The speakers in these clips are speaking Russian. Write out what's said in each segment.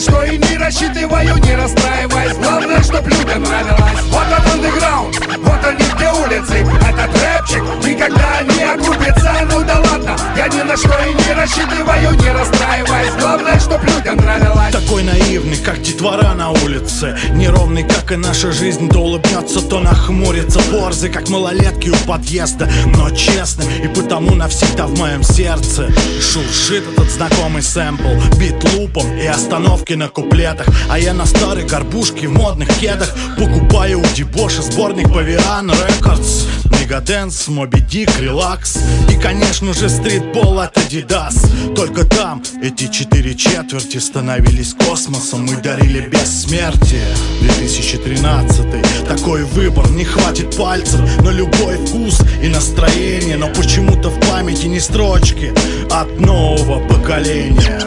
что и не рассчитываю, не расстраиваясь. Главное, чтоб людям нравилось. Вот он андеграунд, вот они где улицы. Этот рэпчик никогда не окупится. Ну да ни на что и не рассчитываю, не расстраиваясь. Главное, чтоб людям нравилось. Такой наивный, как детвора на улице. Неровный, как и наша жизнь То улыбнется, то нахмурится. Борзый, как малолетки у подъезда. Но честным и потому навсегда в моем сердце Шуршит этот знакомый сэмпл. Бит лупом и остановки на куплетах. А я на старой горбушке в модных кедах. Покупаю у дебоши сборник Pavian Records Megadance, Moby Dick, Relax. И, конечно же, стритбол от Adidas Только там эти четыре четверти становились космосом Мы дарили бессмертие. 2013 Такой выбор, не хватит пальцев На любой вкус и настроение. Но почему-то в памяти не строчки От нового поколения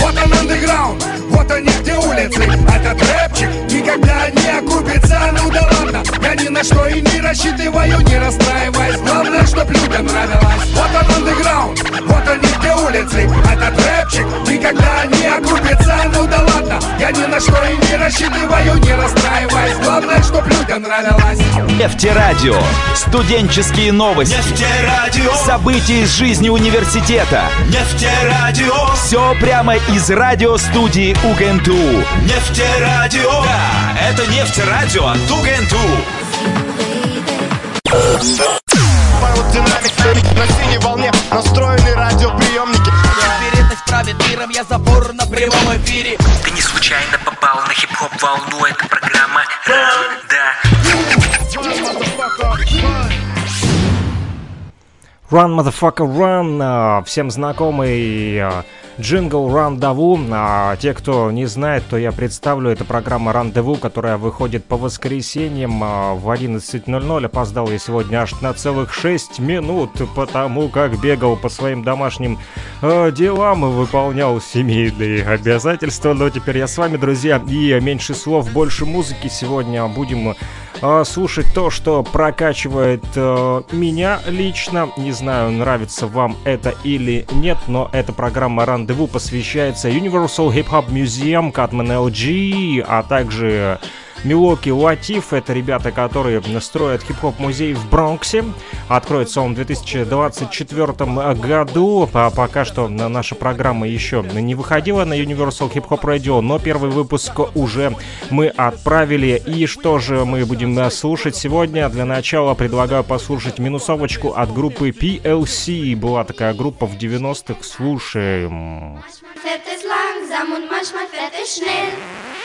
Вот он андеграунд, вот они где улицы. Этот рэпчик никогда не окупится. Ну да ладно, я ни на что и не рассчитываю, не расстраиваясь. Главное, чтоб людям нравилось. Вот он андеграунд, вот они где улицы. Этот рэпчик никогда не окупится. Ну да ладно, я ни на что и не рассчитываю, не расстраиваясь. Главное, чтоб людям нравилось. Нефтерадио. Студенческие новости. Нефтерадио, События из жизни университета. нефтерадио, Все прямо из радиостудии УГНТУ. нефтерадио. Да, это нефтерадио от УГНТУ. Динамик на синей волне настроены радиоприемники Теперь это правит миром, я забор на прямом эфире Ты не случайно попал на хип-хоп волну Это программа да Run, motherfucker, run. Всем знакомый а, джингл «Рандеву». А Те, кто не знает, то я представлю. Это программа «Рандеву», которая выходит по воскресеньям а, в 11.00. Опоздал я сегодня аж на целых 6 минут, потому как бегал по своим домашним э, делам и выполнял семейные обязательства. Но теперь я с вами, друзья, и меньше слов, больше музыки. Сегодня будем э, слушать то, что прокачивает э, меня лично. Не знаю, нравится вам это или нет, но эта программа «Рандеву» посвящается Universal Hip Hop Museum, Catman LG, а также Милоки Латиф. Это ребята, которые строят хип-хоп музей в Бронксе. Откроется он в 2024 году. А пока что на- наша программа еще не выходила на Universal Hip Hop Radio, но первый выпуск уже мы отправили. И что же мы будем э, слушать сегодня? Для начала предлагаю послушать минусовочку от группы PLC. Была такая группа в 90-х. Слушаем. Schnell.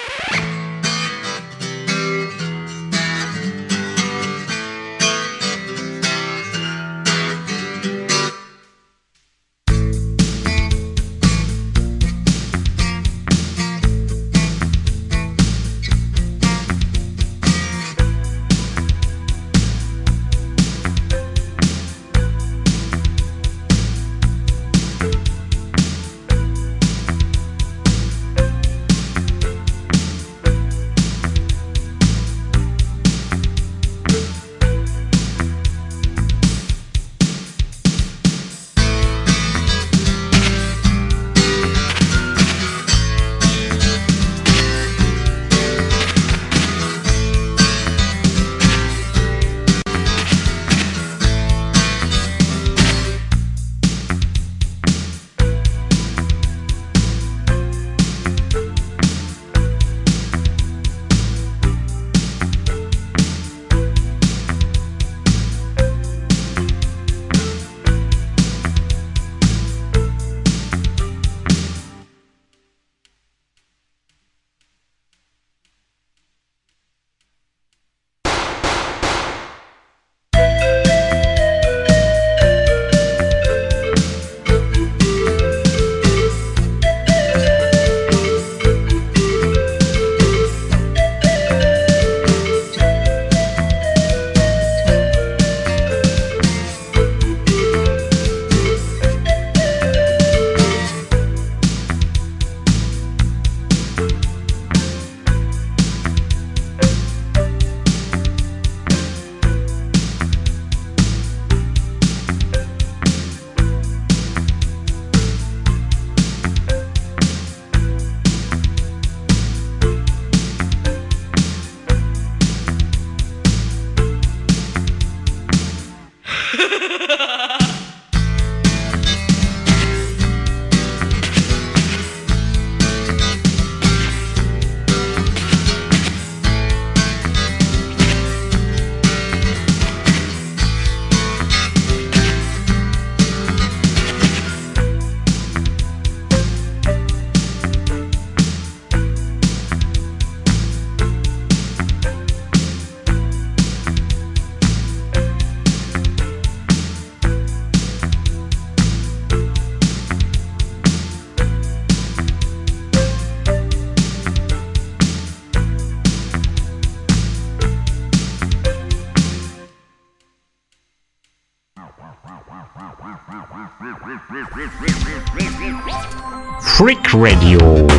Radio.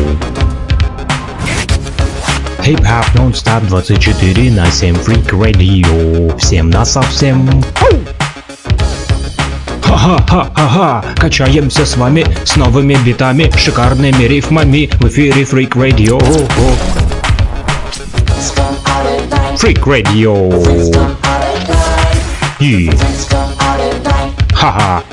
Хип-хап нон-стоп 24 на 7 Freak Radio. Всем на совсем. Ха-ха-ха-ха-ха, качаемся с вами с новыми битами, шикарными рифмами в эфире Freak Radio. Freak Radio. И... Ха-ха.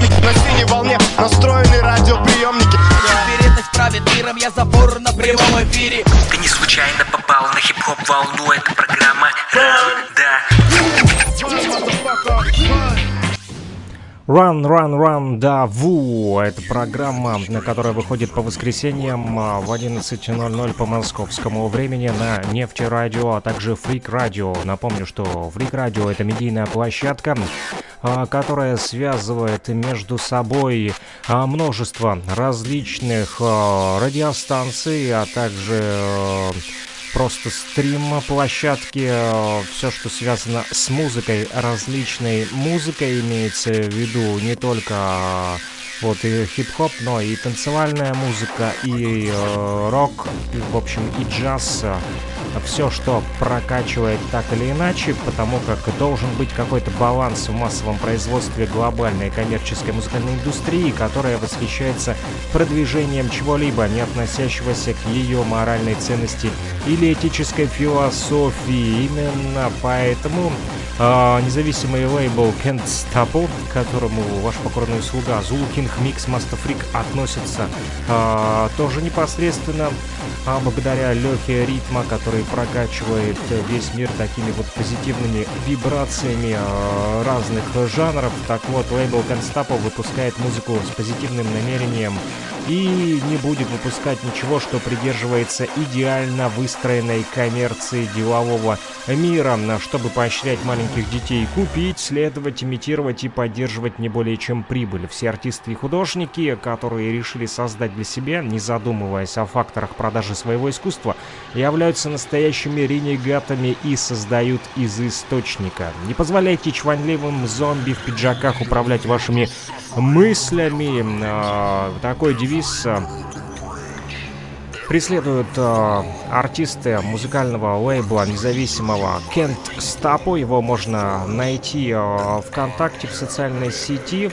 Динамик на синей волне настроены радиоприемники Вероятность правит миром, я забор на прямом эфире Ты не случайно попал на хип-хоп волну Это программа да Run, Run, Run, да, Ву. Это программа, которая выходит по воскресеньям а, в 11.00 по московскому времени на Нефти Радио, а также Фрик Радио. Напомню, что Фрик Радио это медийная площадка, которая связывает между собой а, множество различных радиостанций, а также просто стрим площадки, все, что связано с музыкой, различной музыкой имеется в виду не только вот и хип-хоп, но и танцевальная музыка, и э, рок, и, в общем, и джаз. Все, что прокачивает так или иначе, потому как должен быть какой-то баланс в массовом производстве глобальной коммерческой музыкальной индустрии, которая восхищается продвижением чего-либо, не относящегося к ее моральной ценности или этической философии. Именно поэтому э, независимый лейбл Can't Stop, к которому ваш покорный слуга Zulu Mix Master Freak относится э, тоже непосредственно а благодаря Лехе Ритма, который прокачивает весь мир такими вот позитивными вибрациями э, разных жанров. Так вот, лейбл Констапо выпускает музыку с позитивным намерением и не будет выпускать ничего, что придерживается идеально выстроенной коммерции делового мира, чтобы поощрять маленьких детей купить, следовать, имитировать и поддерживать не более чем прибыль. Все артисты и художники, которые решили создать для себя, не задумываясь о факторах продажи своего искусства, являются настоящими ренегатами и создают из источника. Не позволяйте чванливым зомби в пиджаках управлять вашими мыслями. А, такой девиз а, преследуют э, артисты музыкального лейбла независимого Кент Стапо. Его можно найти э, ВКонтакте в социальной сети.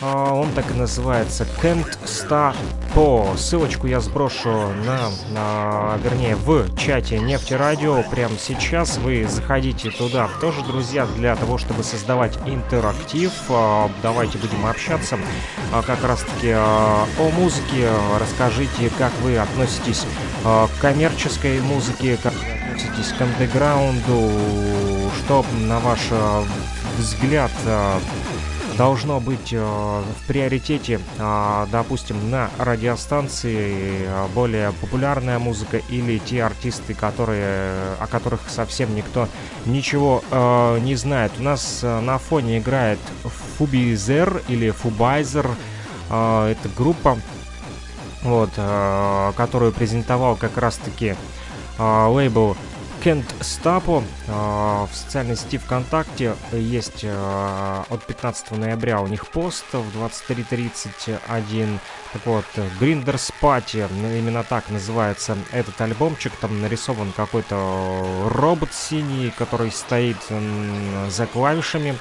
Э, он так и называется Кент Стапо. Ссылочку я сброшу на, на, вернее, в чате Нефти Радио прямо сейчас. Вы заходите туда тоже, друзья, для того, чтобы создавать интерактив. Э, давайте будем общаться э, как раз-таки э, о музыке. Расскажите, как вы относитесь относитесь э, к коммерческой музыке, как вы относитесь к андеграунду, что, на ваш э, взгляд, э, должно быть э, в приоритете, э, допустим, на радиостанции э, более популярная музыка или те артисты, которые, о которых совсем никто ничего э, не знает. У нас э, на фоне играет Фубизер или Фубайзер. Э, это группа, вот, э, которую презентовал как раз-таки э, лейбл Kent Stapo. Э, в социальной сети ВКонтакте есть э, от 15 ноября у них пост в 23.31 так вот Grinders Party именно так называется этот альбомчик. Там нарисован какой-то робот синий который стоит за клавишами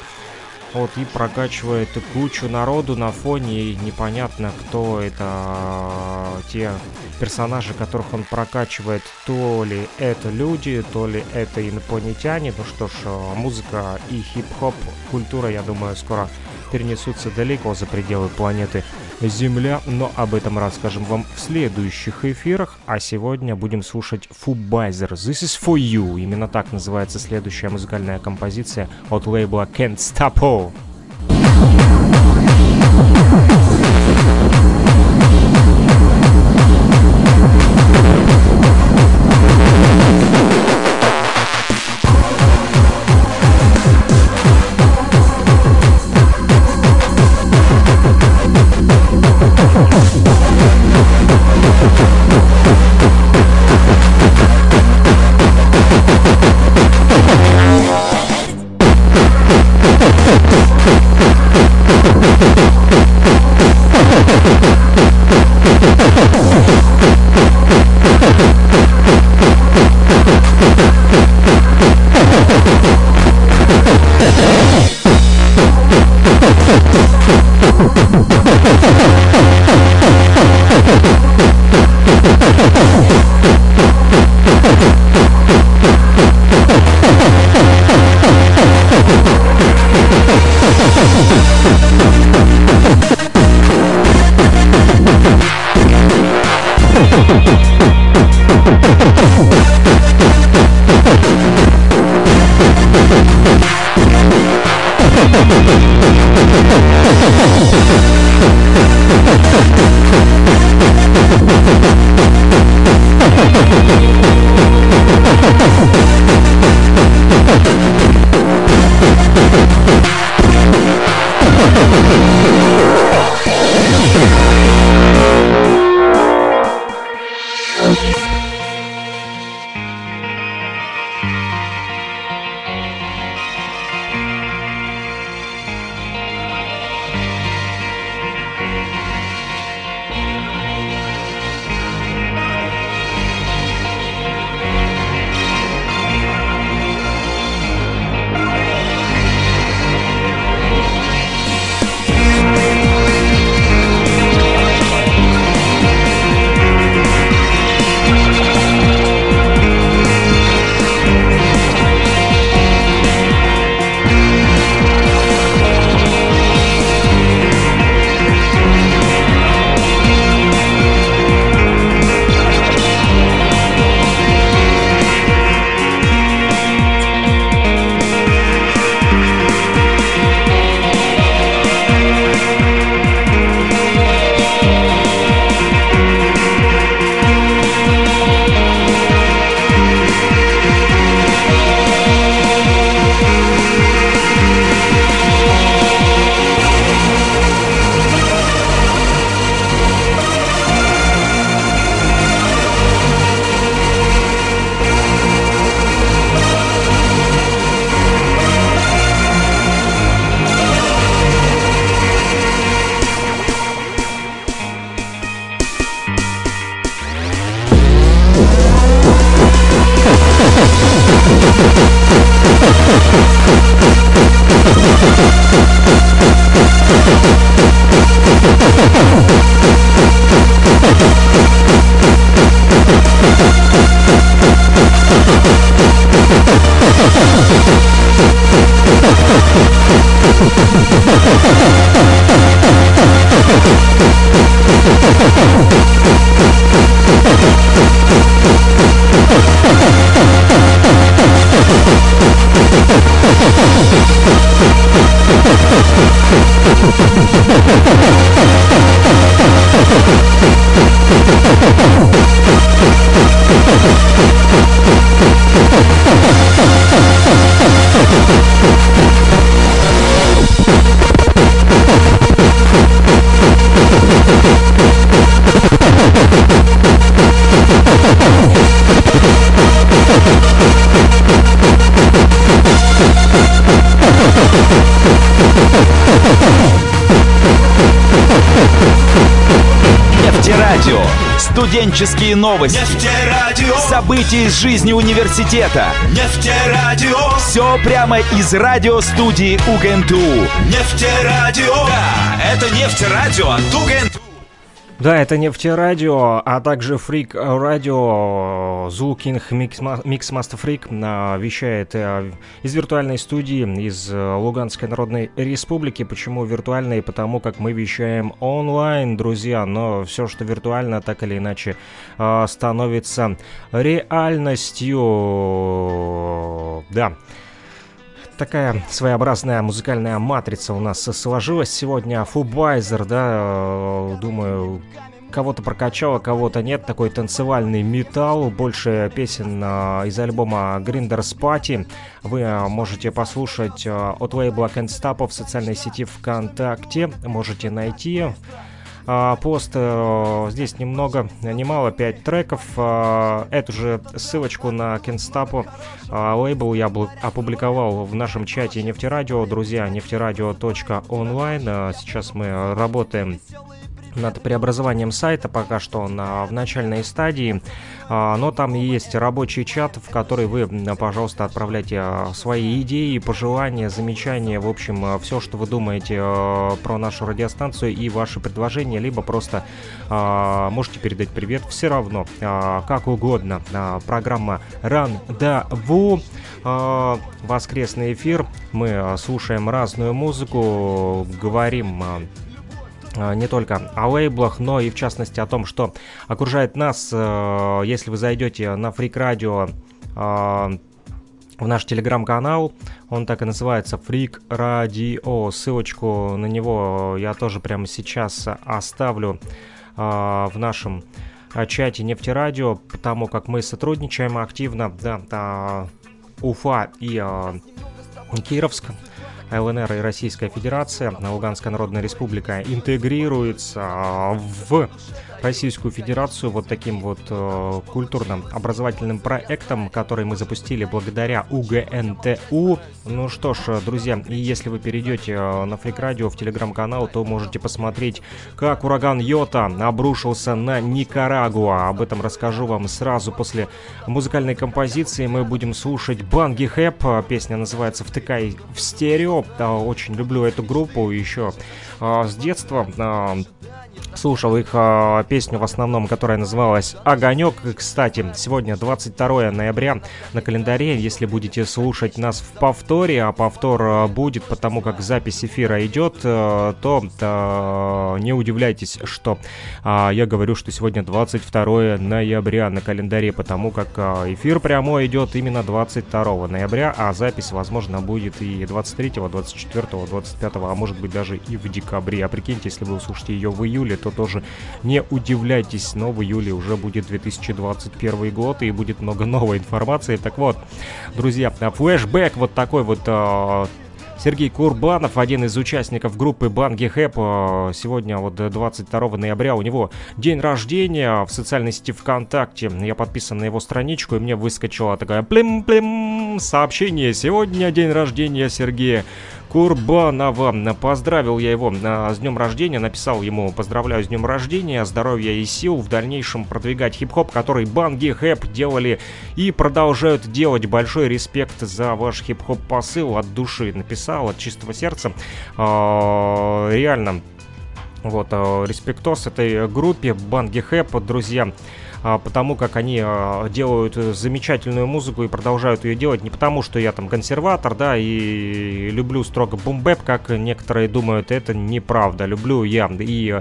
вот, и прокачивает кучу народу на фоне, и непонятно, кто это те персонажи, которых он прокачивает, то ли это люди, то ли это инопланетяне. Ну что ж, музыка и хип-хоп культура, я думаю, скоро перенесутся далеко за пределы планеты Земля, но об этом расскажем вам в следующих эфирах, а сегодня будем слушать Фубайзер This is for you. Именно так называется следующая музыкальная композиция от лейбла Can't Stop All. Ha ha ha! Студенческие новости. Нефтерадио. События из жизни университета. Нефтерадио. Все прямо из радиостудии УГНТУ. Нефтерадио. Да, это Нефтерадио от УГНТУ. Да, это нефтерадио, а также Freak Radio Zulu King Mixmaster Freak вещает э, из виртуальной студии из э, Луганской Народной Республики. Почему виртуальной? Потому как мы вещаем онлайн, друзья, но все, что виртуально, так или иначе э, становится реальностью. Да такая своеобразная музыкальная матрица у нас сложилась сегодня. Фубайзер, да, думаю, кого-то прокачало, кого-то нет. Такой танцевальный металл. Больше песен э, из альбома Grinders Party вы э, можете послушать от лейбла Can't Stop в социальной сети ВКонтакте. Можете найти а, пост. А, здесь немного, немало, 5 треков. А, эту же ссылочку на Кенстапу а, лейбл я опубликовал в нашем чате Нефтерадио. Друзья, нефтерадио.онлайн. А, сейчас мы работаем над преобразованием сайта, пока что он в начальной стадии, а, но там есть рабочий чат, в который вы, пожалуйста, отправляйте а, свои идеи, пожелания, замечания, в общем, а, все, что вы думаете про нашу радиостанцию и ваши предложения, либо просто можете передать привет, все равно, как угодно. Программа Рандаву, воскресный эфир, мы слушаем разную музыку, говорим не только о лейблах, но и в частности о том, что окружает нас. Э, если вы зайдете на Freak Radio э, в наш телеграм-канал, он так и называется Freak Radio. Ссылочку на него я тоже прямо сейчас оставлю в нашем чате Нефтерадио, потому как мы сотрудничаем активно, да, Уфа и Кировск. ЛНР и Российская Федерация, Луганская Народная Республика, интегрируется в Российскую Федерацию вот таким вот э, культурным образовательным проектом, который мы запустили благодаря УГНТУ. Ну что ж, друзья, и если вы перейдете э, на Фрик Радио в телеграм-канал, то можете посмотреть, как ураган Йота обрушился на Никарагуа. Об этом расскажу вам сразу после музыкальной композиции. Мы будем слушать Банги Хэп. Песня называется «Втыкай в стерео». Очень люблю эту группу еще э, с детства. Слушал их э, песню в основном, которая называлась «Огонек». Кстати, сегодня 22 ноября на календаре, если будете слушать нас в повторе, а повтор э, будет, потому как запись эфира идет, э, то э, не удивляйтесь, что э, я говорю, что сегодня 22 ноября на календаре, потому как э, эфир прямой идет именно 22 ноября, а запись, возможно, будет и 23, 24, 25, а может быть даже и в декабре. А прикиньте, если вы услышите ее в июле, то тоже не удивляйтесь, но в июле уже будет 2021 год и будет много новой информации. Так вот, друзья, флешбэк вот такой вот э, Сергей Курбанов, один из участников группы Банги Хэп, э, сегодня вот 22 ноября у него день рождения в социальной сети ВКонтакте. Я подписан на его страничку, и мне выскочила такая плим-плим сообщение. Сегодня день рождения Сергея. Курбанова. Поздравил я его а, с днем рождения, написал ему «Поздравляю с днем рождения, здоровья и сил в дальнейшем продвигать хип-хоп, который Банги Хэп делали и продолжают делать. Большой респект за ваш хип-хоп посыл от души». Написал от чистого сердца. А, реально, вот, а, респектос этой группе Банги Хэп, друзья. Потому как они а, делают замечательную музыку и продолжают ее делать не потому, что я там консерватор, да, и люблю строго boom bap, как некоторые думают, это неправда. Люблю я и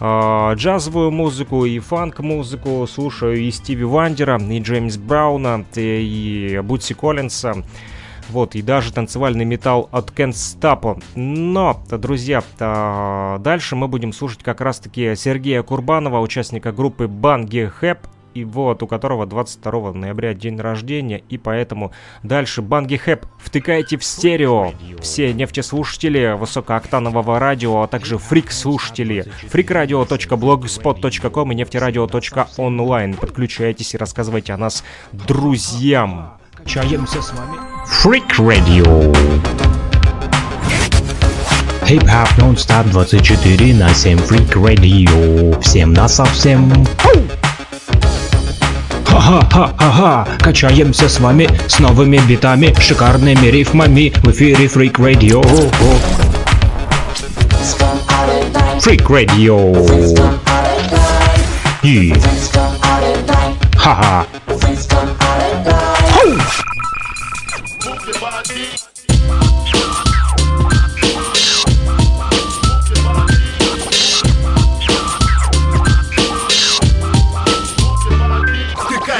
э, джазовую музыку, и фанк-музыку, слушаю и Стиви Вандера, и Джеймс Брауна, и, и Бутси Коллинса. Вот, и даже танцевальный металл от Кен Стапо. Но, друзья, дальше мы будем слушать как раз-таки Сергея Курбанова, участника группы Банги Хэп, и вот, у которого 22 ноября день рождения, и поэтому дальше Банги Хэп втыкайте в стерео. Все нефтеслушатели высокооктанового радио, а также фрик-слушатели. freakradio.blogspot.com и нефтерадио.онлайн. Подключайтесь и рассказывайте о нас друзьям. Чаемся с вами. Freak Radio. Хип-хап нон-стоп 24 на 7 Freak Radio. Всем на совсем. Ха-ха-ха-ха-ха, качаемся с вами с новыми битами, шикарными рифмами в эфире Freak Radio. Freak Radio. И... Ха-ха. В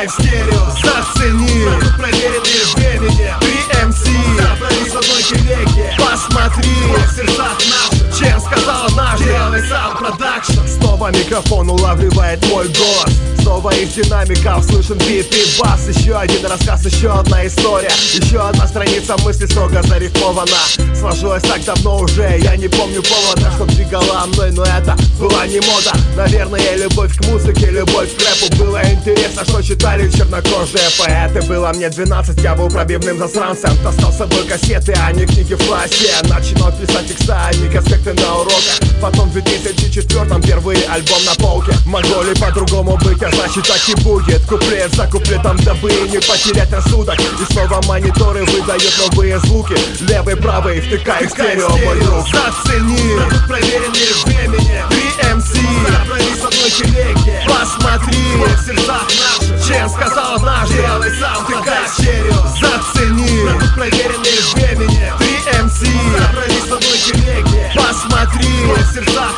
стерео, зацени. Проверенные времени Три МС Собрались в одной телеге Посмотри. В сердцах наших Чем сказал однажды Делай сам продакшн? Снова по микрофону улавливает мой голос. Снова из динамиков слышен бит и бас. Еще один рассказ, еще одна история. Еще одна страница мысли строго зарифмована Сложилось так давно уже, я не помню повода Что двигала мной, но это была не мода. Наверное, любовь к музыке, любовь к рэпу. Было интересно, что читали чернокожие поэты. Было мне 12, я был пробивным засранцем. Таскал с собой кассеты, а не книги в классе. Начинал писать текста, а не конспекты на уроках. Потом в 2004 впервые альбом на полке. Могло ли по-другому быть, а значит так и будет. Куплет за куплетом, дабы не потерять рассудок. И снова мониторы выдают новые звуки. Левый, правый, втыкай в стерео, мой друг. Зацени, проверенные времени. 3 MC, собрались в одной телеге Посмотри, в сердцах наших Чем сказал однажды, делай сам, втыкай в стерео Зацени, проверенные времени. 3 MC, собрались телеге Посмотри, в сердцах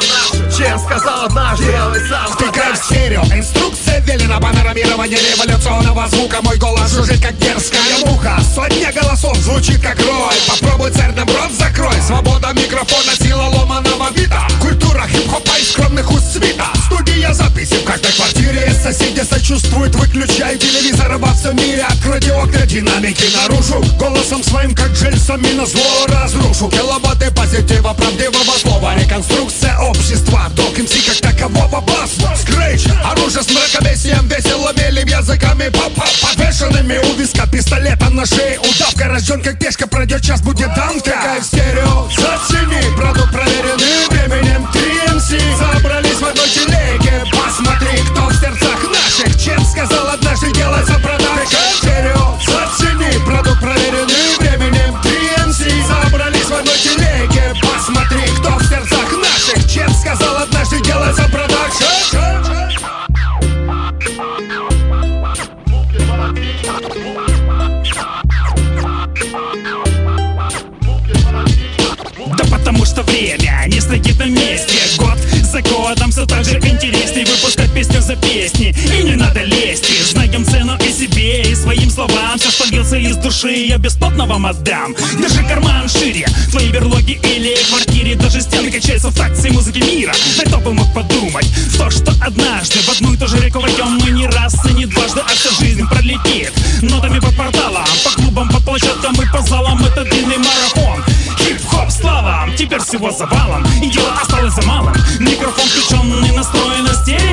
Чем сказал однажды, делай сам, Втыкай в стерео, инструкция велена Панорамирование революционного звука. Мой голос жужжит, как дерзкая муха. Сотня голосов звучит, как рой. Попробуй царь нам закрой. Свобода микрофона, сила ломаного бита. Культура хип-хопа и скромных уст свита. Студия записи в каждой квартире. Соседи сочувствуют, выключай телевизор Во всем мире откройте окна динамики наружу. Голосом своим, как жильцами на зло разрушу. Килобаты позитива, правдивого слова Реконструкция общества Док МС как такового бас. Скрэч, оружие с мракобесием Весело мелим языками папа Повешенными у виска пистолета на шее. Удавка рожден как пешка Пройдет час, будет данка Какая в стерео, зацени Продукт проверенный песни И не надо лезть. И Знаем цену и себе, и своим словам. Все, что льется из души, я бесплатно вам отдам. Даже карман шире Твои берлоги или квартире. Даже стены качаются в такте музыки мира. Да кто бы мог подумать то, что однажды в одну и ту же реку войдем Мы не раз и не дважды, а вся жизнь пролетит. Нотами по порталам, по клубам, по площадкам и по залам. Это длинный марафон. Хип-хоп слава, теперь всего завалом. И дело осталось за малым. Микрофон включенный, настроен на стерео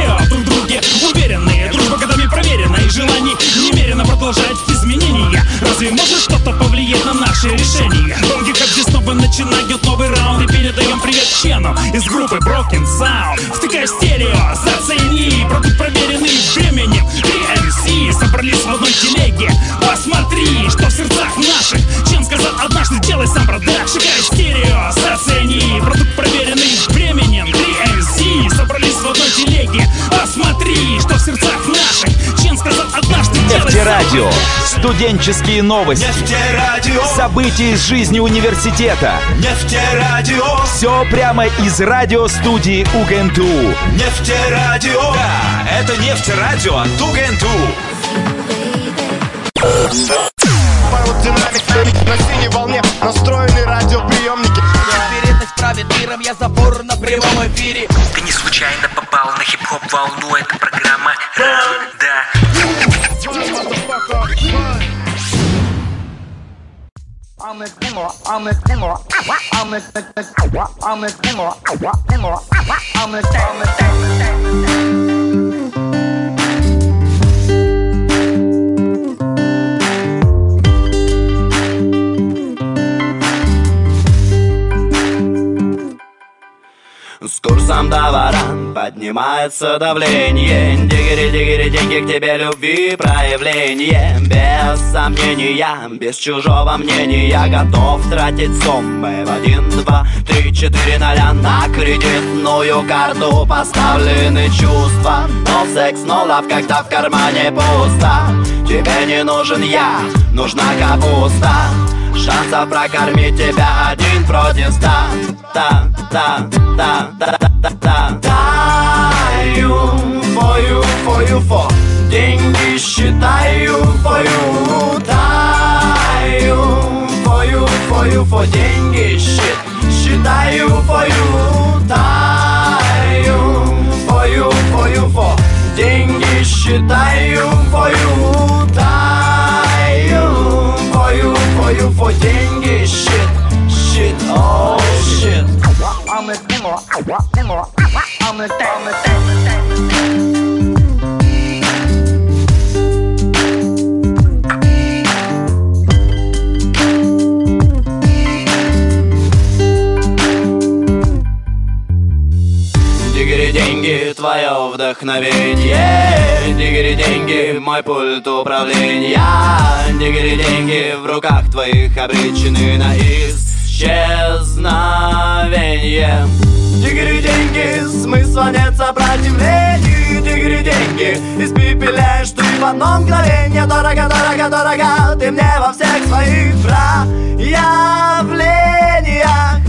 Разве может что-то повлиять на наши решения? Долгий как здесь снова начинают новый раунд? И передаем привет Чену из группы Broken Sound. Втыкай стерео, зацени Продукт проверенный временем. 3 MC собрались в одной телеге. Посмотри, что в сердцах наших. Чем сказал однажды, делай сам продаж. Шагай в стерео, зацени Продукт проверенный Нефтерадио. Студенческие новости. Нефтерадио, События из жизни университета. нефтерадио, Все прямо из радиостудии УГНТУ. нефтерадио. Да, это нефтерадио от. Поют динамик на синей волне Настроены радиоприемники Вероятность правит миром, я забор на прямом эфире. Ты не случайно попал на хип-хоп волну Это программа I'm a demo, I'm a demo, I'm a demo, I'm a demo, I'm a demo, I'm a demo, I'm a demo. Поднимается давление. Дигери, дигери, деньги к тебе любви проявление. Без сомнения, без чужого мнения. Готов тратить суммы в один, два, три, четыре ноля На кредитную карту. Поставлены чувства Но секс, но лав, когда в кармане пусто. Тебе не нужен я, нужна капуста. Шансов прокормить тебя один против ста. Та, та, та, та, та, та, та. Даю, фою, фою, фо Деньги считаю, фою Даю, фою, фою, фо Деньги счит, считаю, фою Даю, фою, считаю твою таю Твою, твою, твой деньги Shit, shit, oh shit I'm a demo, demo, I'm a demo, твое вдохновение. Дигри деньги, мой пульт управления. Дигри деньги, в руках твоих обречены на исчезновение. Дигри деньги, смысла нет сопротивлений Дигри деньги, испепеляешь ты в одно мгновение Дорого, дорого, дорого, ты мне во всех своих проявлениях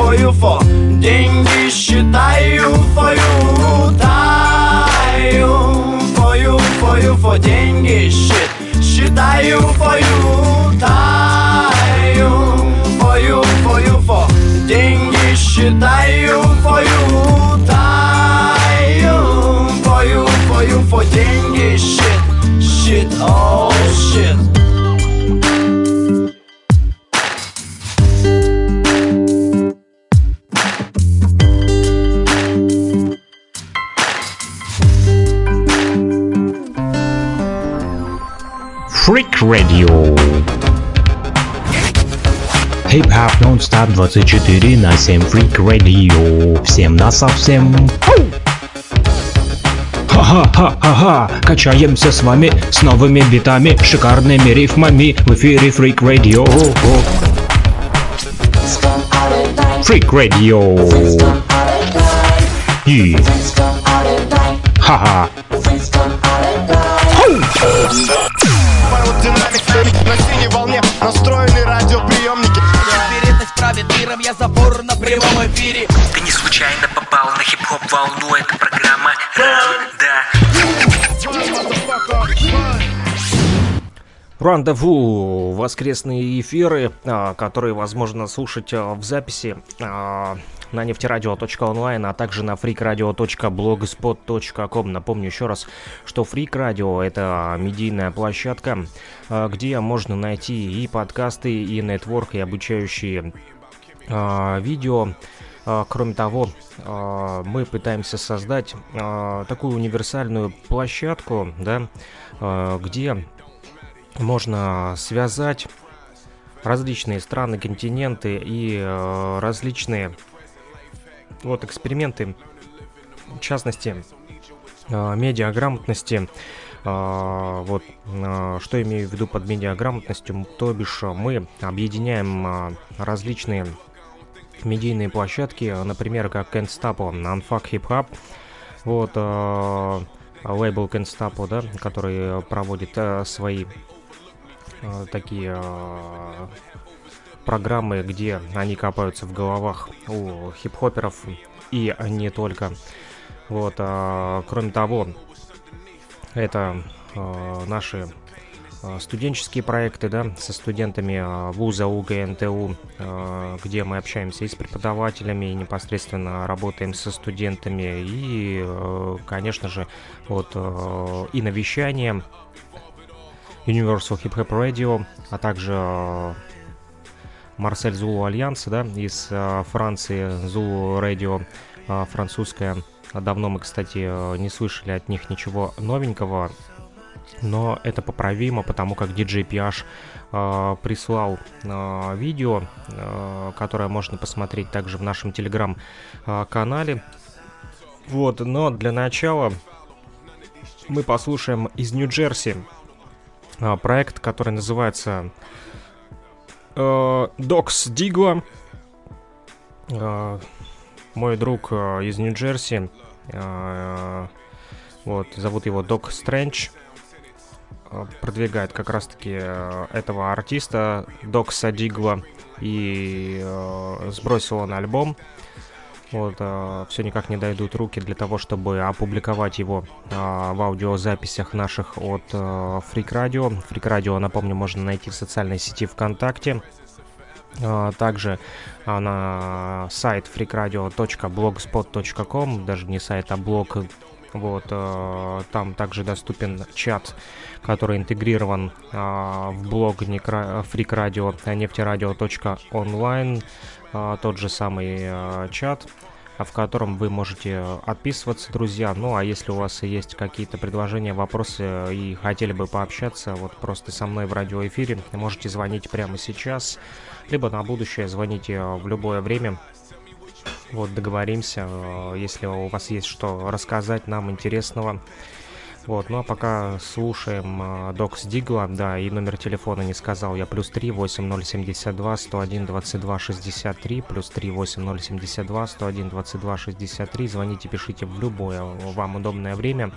фою, фою, фо Деньги считаю, фою Таю, фою, фою, фо Деньги счит, считаю, фою Таю, фою, фою, фо Деньги считаю, фою Таю, фою, фою, фо Деньги счит, счит, oh shit Radio. Хип-хап нон-стоп 24 на 7 Freak Radio. Всем на совсем. Ха-ха-ха-ха-ха, качаемся с вами с новыми битами, шикарными рифмами в эфире Freak Radio. Freak Radio. И... Ха-ха. Динамик на синей волне настроены радиоприемники Вероятность правит миром, я забор на прямом эфире Ты не случайно попал на хип-хоп волну, это программа Да. Рандеву, воскресные эфиры, а, которые возможно слушать а, в записи а, на нефтерадио.онлайн, а также на freakradio.blogspot.com. Напомню еще раз, что Freak Radio — это медийная площадка, где можно найти и подкасты, и нетворк, и обучающие видео. Кроме того, мы пытаемся создать такую универсальную площадку, да, где можно связать различные страны, континенты и различные вот эксперименты, в частности, э, медиаграмотности. Э, вот э, что имею в виду под медиаграмотностью, то бишь мы объединяем э, различные медийные площадки, например, как Stop, Unfuck Hip Hop, вот лейбл Stop, да, который проводит э, свои э, такие программы, где они копаются в головах у хип-хоперов и не только. Вот, э, кроме того, это э, наши э, студенческие проекты, да, со студентами э, вуза УГНТУ, э, где мы общаемся и с преподавателями, и непосредственно работаем со студентами, и, конечно же, вот, и навещание Universal Hip Hop Radio, а также Марсель Зулу Альянс, да, из э, Франции, Зулу Radio, э, французская. Давно мы, кстати, э, не слышали от них ничего новенького, но это поправимо, потому как DJ PH прислал видео, которое можно посмотреть также в нашем телеграм-канале. Вот, но для начала мы послушаем из Нью-Джерси проект, который называется Докс Дигла. Э, мой друг э, из Нью-Джерси. Э, вот, зовут его Док Стрэндж. Э, продвигает как раз-таки э, этого артиста Докса Дигла. И э, сбросил он альбом. Вот, э, все никак не дойдут руки для того, чтобы опубликовать его э, в аудиозаписях наших от э, Freak Radio. Freak Radio, напомню, можно найти в социальной сети ВКонтакте. А, также а, на сайт freakradio.blogspot.com, даже не сайт, а блог. Вот, а, там также доступен чат, который интегрирован в блог freakradio нефтерадио.онлайн, тот же самый чат в котором вы можете отписываться, друзья. Ну, а если у вас есть какие-то предложения, вопросы и хотели бы пообщаться вот просто со мной в радиоэфире, можете звонить прямо сейчас либо на будущее звоните э, в любое время. Вот, договоримся, если у вас есть что рассказать нам интересного. Вот, ну а пока слушаем Докс э, Дигла, да, и номер телефона не сказал я, плюс 3 8072 101 22 63, плюс 3 8072 101 22 63, звоните, пишите в любое вам удобное время.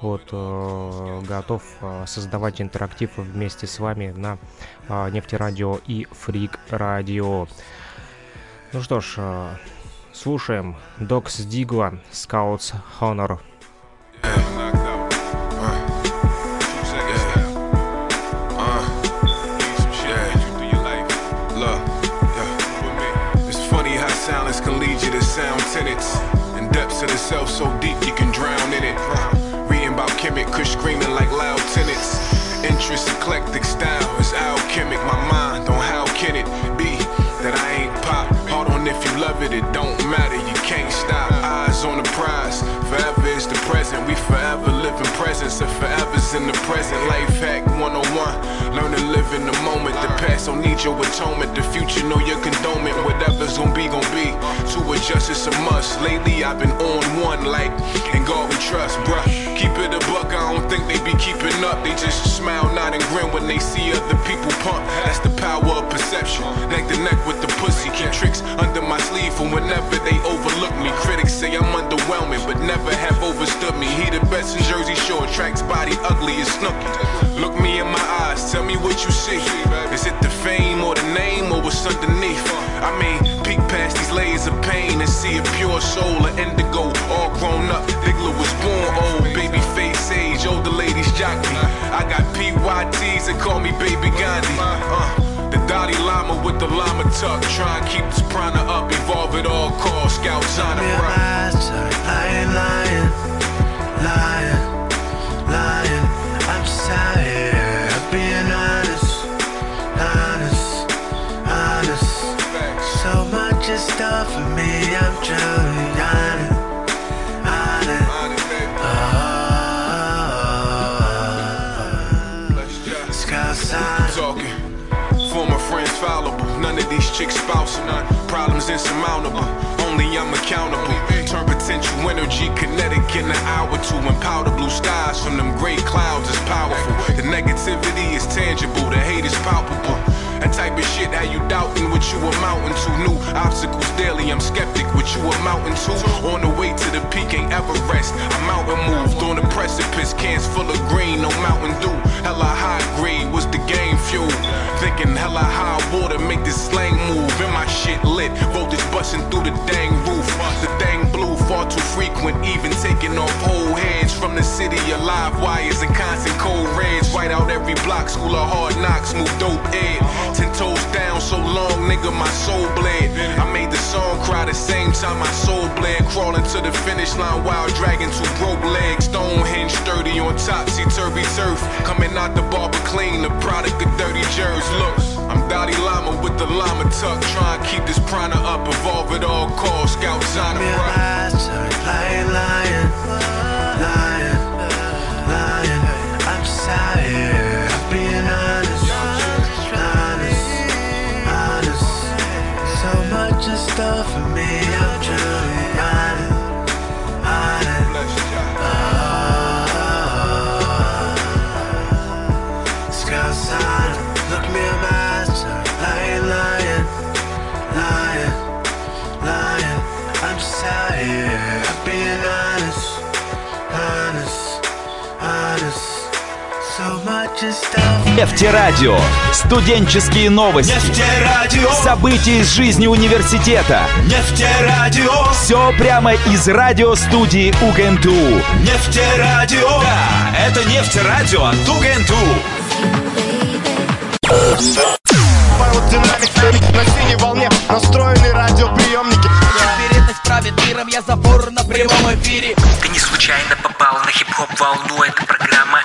Вот, э, готов э, создавать интерактив вместе с вами на э, Нефтерадио и Фрик Радио. Ну что ж, э, слушаем Докс Дигла, Scouts Honor. Silence tenets and depths of the self so deep you can drown in it Reading about chemic, kush screaming like loud tenants. Interest, eclectic style is alchemic. My mind on how can it be that I ain't pop? Hold on if you love it, it don't matter, presence, and forever's in the present. Life hack 101, learn to live in the moment. The past don't need your atonement, the future know your condonement. Whatever's gonna be, gonna be. To adjust, it's a must. Lately, I've been on one, like, and God we trust, bruh. Keep it a buck, I don't think they be keeping up. They just smile, nod, and grin when they see other people pump. That's the power of perception. Neck to neck with the pussy. Keep tricks under my sleeve for whenever they overlook me. Critics say I'm underwhelming, but never have overstood me. He the best in Jersey Shore, tracks body ugly as Snooki. Look me in my eyes, tell me what you see. Is it the fame or the name or what's underneath? I mean, peek past these layers of pain and see a pure soul, an indigo, all grown up. Diggler was born old, baby face age, older ladies jock me. I got PYTs that call me Baby Gandhi. Uh, the Dalai Lama with the Lama tuck, try and keep this prana up, evolve at all costs. Scouts on the run. Lying, lying, lying, lying. I'm just tired of being honest, honest, honest. So much is done for me, I'm truly friends fallible, none of these chicks spousal. None. Problems insurmountable, only I'm accountable. Turn potential energy kinetic in an hour to empower blue skies from them gray clouds is powerful. The negativity is tangible, the hate is palpable. That type of shit, how you doubting what you amounting to. New obstacles daily, I'm skeptic what you amounting to. On the way to the peak, ain't ever rest. I'm out mountain moved on the precipice, cans full of green, no mountain dew. Hella high grade was the game fuel. Thinking hella high water, make this slang move. And my shit lit, voltage busting through the dang roof. The dang blue far too frequent, even taking off whole heads from the city of live wires and constant cold reds. White out every block, school of hard knocks, move dope ed. Ten toes down, so long, nigga, my soul bled. I made the song cry the same time my soul bled. Crawling to the finish line while dragging two broke legs. Stonehenge sturdy on topsy turvy turf. Coming out the barber clean, the product of dirty jerks. Look, I'm Dalai Lama with the llama tuck. Trying to keep this prana up, evolve at all costs. Scouts lying, lying, me, Нефтерадио. Студенческие новости. Нефтерадио. События из жизни университета. Нефтерадио. Все прямо из радиостудии УГНТУ. Нефтерадио. Да, это нефтерадио от УГНТУ. Aerodynamic, настроены радиоприемники Вероятность правит миром, я забор на прямом эфире Ты не случайно попал на хип-хоп волну Это программа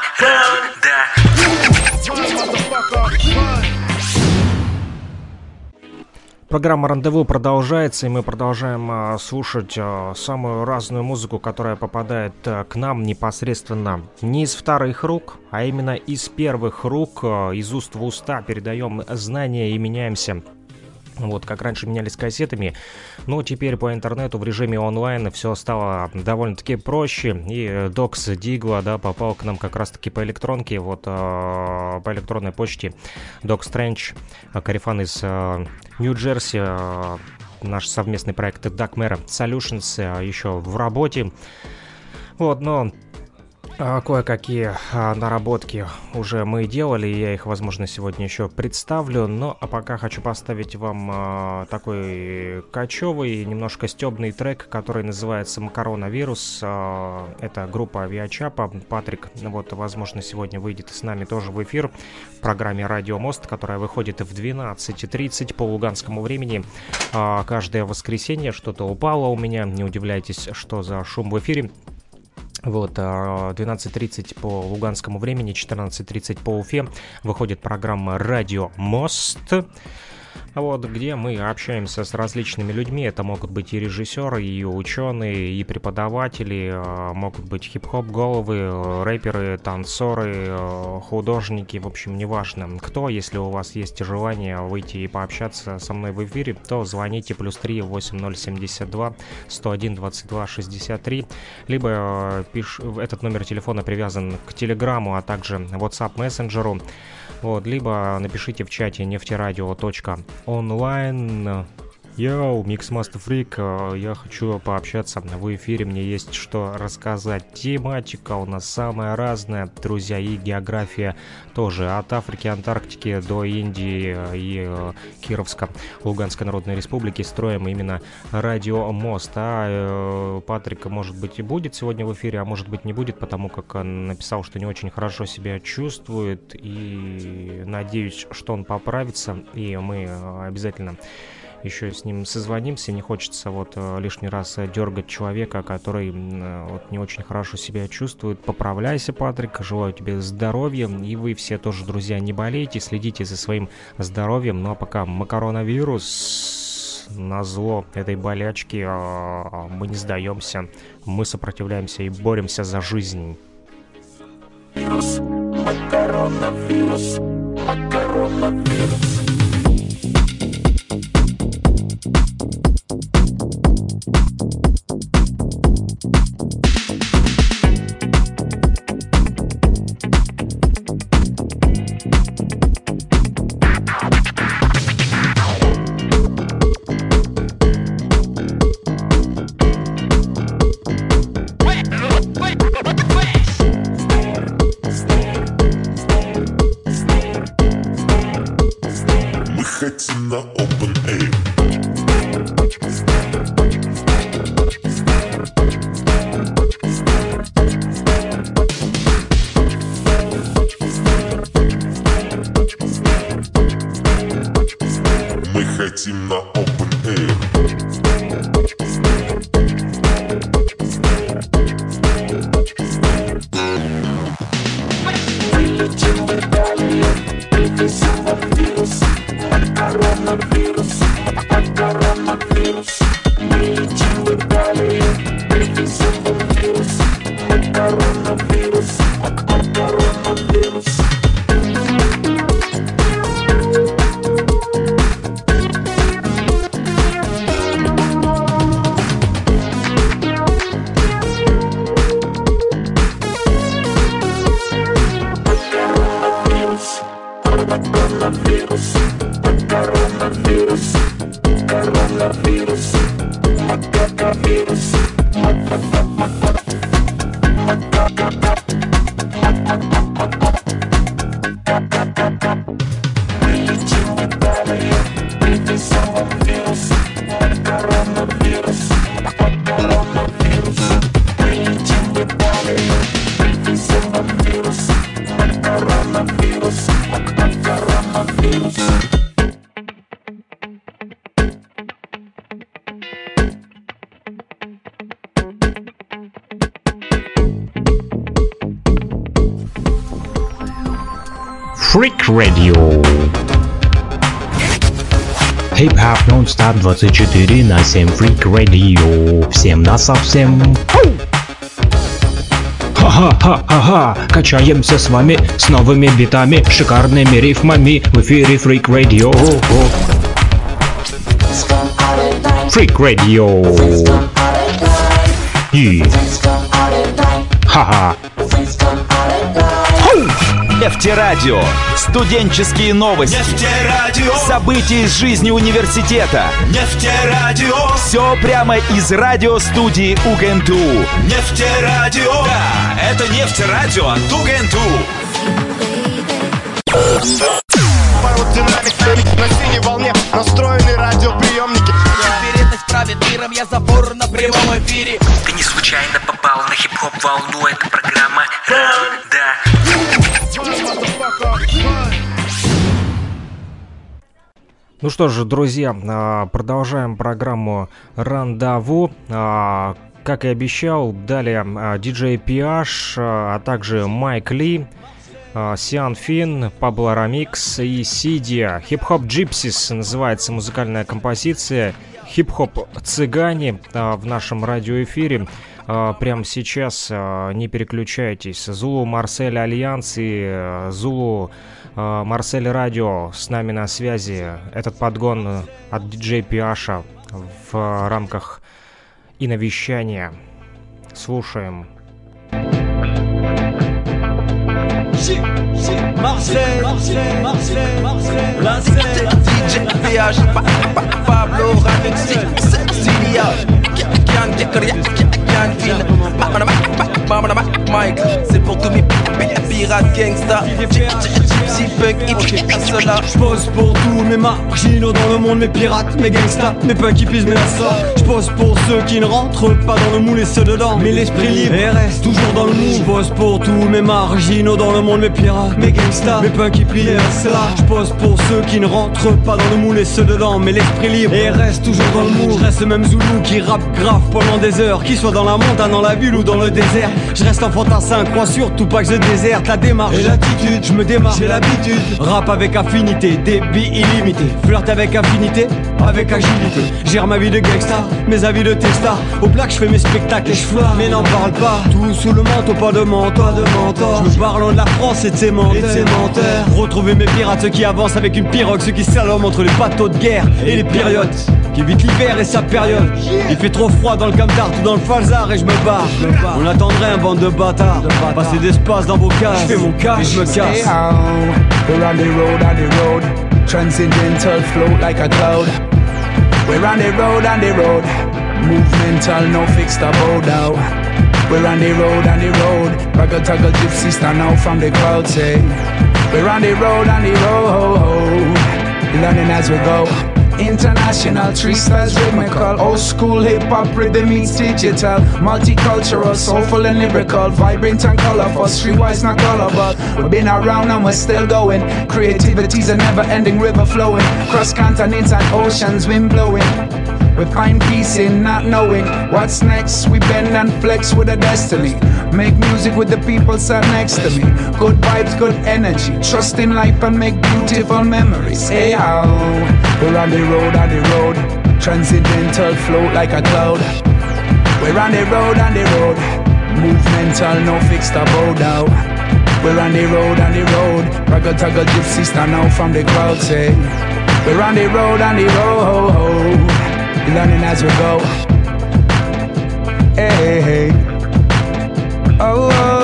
Программа «Рандеву» продолжается, и мы продолжаем э, слушать э, самую разную музыку, которая попадает э, к нам непосредственно не из вторых рук, а именно из первых рук, э, из уст в уста. Передаем знания и меняемся вот, как раньше менялись кассетами, но теперь по интернету в режиме онлайн все стало довольно-таки проще, и Докс Дигла, да, попал к нам как раз-таки по электронке, вот, э, по электронной почте. Док Стрэндж, Карифан из э, Нью-Джерси, э, наш совместный проект Mare Solutions э, еще в работе. Вот, но Кое-какие а, наработки уже мы делали, я их, возможно, сегодня еще представлю, но а пока хочу поставить вам а, такой кочевый, немножко стебный трек, который называется «Макаронавирус». А, это группа Авиачапа, Патрик, вот, возможно, сегодня выйдет с нами тоже в эфир в программе «Радио Мост», которая выходит в 12.30 по луганскому времени а, каждое воскресенье. Что-то упало у меня, не удивляйтесь, что за шум в эфире. Вот, 12.30 по луганскому времени, 14.30 по Уфе. Выходит программа «Радио Мост» вот, где мы общаемся с различными людьми. Это могут быть и режиссеры, и ученые, и преподаватели, могут быть хип-хоп головы, рэперы, танцоры, художники, в общем, неважно кто. Если у вас есть желание выйти и пообщаться со мной в эфире, то звоните плюс 3 8072 101 22 63, либо пиш... этот номер телефона привязан к телеграмму, а также WhatsApp мессенджеру. Вот, либо напишите в чате нефтерадио.онлайн Yo, Mixmaster Freak, я хочу пообщаться в эфире, мне есть что рассказать. Тематика у нас самая разная, друзья, и география тоже. От Африки, Антарктики до Индии и э, Кировска, Луганской Народной Республики строим именно радиомост. А э, Патрик, может быть, и будет сегодня в эфире, а может быть, не будет, потому как он написал, что не очень хорошо себя чувствует. И надеюсь, что он поправится, и мы обязательно еще с ним созвонимся. Не хочется вот э, лишний раз дергать человека, который э, вот не очень хорошо себя чувствует. Поправляйся, Патрик. Желаю тебе здоровья. И вы все тоже, друзья, не болейте, следите за своим здоровьем. Ну а пока макаронавирус на зло этой болячки а, мы не сдаемся, мы сопротивляемся и боремся за жизнь. Вирус, макаронавирус, макаронавирус. 24 на 7 Freak Radio. Всем на совсем. Ха-ха-ха-ха-ха, качаемся с вами с новыми битами, шикарными рифмами в эфире Freak Radio. Freak Radio. И... Ха-ха. Нефтерадио. Студенческие новости. Нефтерадио. События из жизни университета. Нефтерадио. Все прямо из радиостудии УГНТУ. Нефтерадио. Да, это нефтерадио от УГНТУ. Динамик на синей волне настроены радиоприемники Вероятность правит миром, я забор на прямом эфире Ты не случайно попал на хип-хоп волну, это программа Ну что же, друзья, а, продолжаем программу RUN-DA-WU. А, как и обещал, далее а, диджей PH, а также Майк Ли, Сиан Фин, Пабло Рамикс и Сидия. Hip-Hop Gypsies называется музыкальная композиция. Хип-хоп цыгане в нашем радиоэфире. Прямо сейчас не переключайтесь. Зулу Марсель Альянс и Зулу Марсель Радио с нами на связи. Этот подгон от диджей Пиаша в рамках и навещания. Слушаем. Marseille, Marseille, Marseille, Marseille, la DJ PH, Pablo Ramix, Cilia, Kian Dekria, Kian Fin, Mike, c'est pour tous mes pirates gangsta, gypsy punk, cela. J'pose pour tous mes marginaux dans le monde, mes pirates, mes gangsta, mes punks hippies, mes nassas. J'pose pour ceux qui ne rentrent pas dans le moule et ceux dedans, mais l'esprit libre et reste toujours dans le moule. J'pose pour tous mes marginaux dans le monde, mes pirates, mes gangsta, mes punks hippies, mes nassas. J'pose pour ceux qui ne rentrent pas dans le moule et ceux dedans, mais l'esprit libre et reste toujours dans le moule. J'reste le même Zoulou qui rappe grave pendant des heures, qu'il soit dans la montagne, dans la ville ou dans le désert. Je reste un fantassin, crois surtout pas que je déserte la démarche et l'attitude. Je me démarre, j'ai l'habitude. Rap avec affinité, débit illimité. Flirt avec affinité, avec agilité. Gère ma vie de gangsta, mes avis de testa. Au black, je fais mes spectacles et je. Mais n'en parle pas, tout sous le manteau, pas de mentor, de mentor. Je me parle de la France et de ses menteurs. Retrouver mes pirates, ceux qui avancent avec une pirogue, ceux qui salomment entre les bateaux de guerre et les périodes. Qui vite l'hiver et sa période. Il fait trop froid dans le Camtar ou dans le Falzar et je me barre. On attendrait un bande de bâtards. Passer d'espace dans vos cases. Je fais mon cash, je me casse. We're on the road, on the road, transcendental float like a cloud. We're on the road, on the road, movemental, no fixed abode out. We're on the road, on the road, raggle tuggle gypsy stand out from the crowd say. We're on the road, on the road, learning as we go. International, three styles rhythmical Old school hip-hop rhythm meets digital. Multicultural, soulful and lyrical Vibrant and colorful, streetwise not colorable We've been around and we're still going. Creativity's a never-ending river flowing. Cross continents and oceans, wind blowing we find peace in not knowing what's next. We bend and flex with a destiny. Make music with the people sat next to me. Good vibes, good energy. Trust in life and make beautiful memories. Hey, how? We're on the road, on the road. Transcendental float like a cloud. We're on the road, on the road. Movemental, no fixed abode out. We're on the road, on the road. Raggle tuggle gypsy stand out from the crowd, say. We're on the road, on the road learning as we go. Hey, hey. Oh, oh, oh.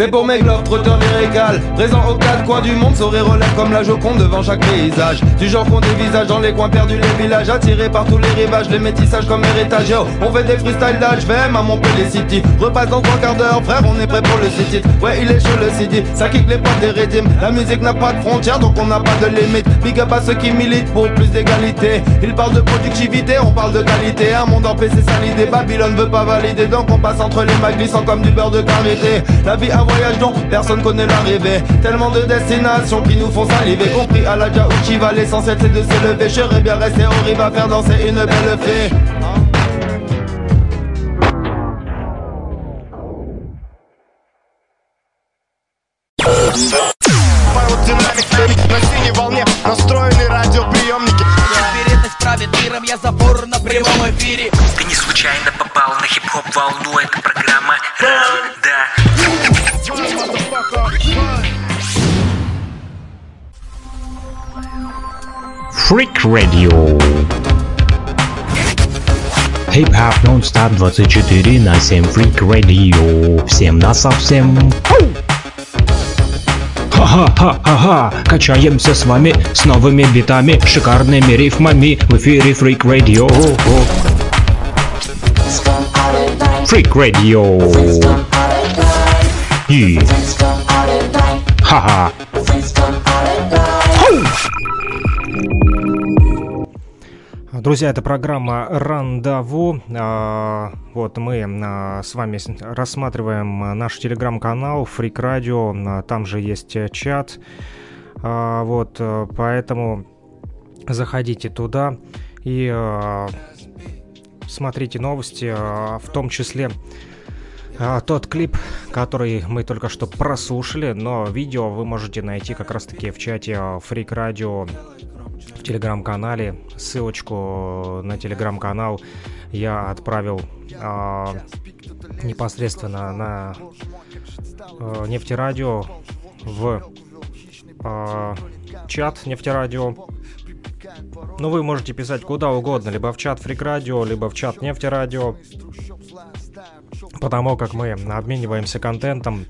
C'est pour mes globes, trotteurs lyrical. Présent aux quatre coins du monde, sourire relève comme la Joconde devant chaque paysage. Du genre qu'on dévisage dans les coins perdus, les villages Attirés par tous les rivages, les métissages comme héritage on fait des freestyle même à Montpellier City. Repasse dans trois quarts d'heure, frère, on est prêt pour le city. Ouais, il est chaud le CD, ça kick les portes des rédimes La musique n'a pas de frontières, donc on n'a pas de limite. Big up à ceux qui militent pour plus d'égalité. Ils parlent de productivité, on parle de qualité. Un monde en paix, c'est ça l'idée, Babylone veut pas valider Donc on passe entre les mains glissant comme du beurre de karité La vie a voyage dont personne connaît l'arrivée. Tellement de destinations qui nous font saliver. Compris à la va l'essentiel c'est de s'élever Je serais bien resté au rive à faire danser une belle fée Freak Radio. Хип-хоп нон-стоп 24 на 7 Freak Radio. Всем на совсем. Ха-ха-ха-ха-ха, качаемся с вами с новыми битами, шикарными рифмами в эфире Freak Radio. Freak Radio. И... Ха-ха. Друзья, это программа Рандаву. А, вот мы а, с вами рассматриваем наш телеграм-канал Freak Radio. Там же есть чат. А, вот, поэтому заходите туда и смотрите новости, в том числе тот клип, который мы только что прослушали, но видео вы можете найти как раз-таки в чате Freak Radio в телеграм-канале. Ссылочку на телеграм-канал я отправил э, непосредственно на э, нефтерадио в э, чат нефтерадио. Ну, вы можете писать куда угодно, либо в чат Фрик Радио, либо в чат Нефтерадио. Потому как мы обмениваемся контентом,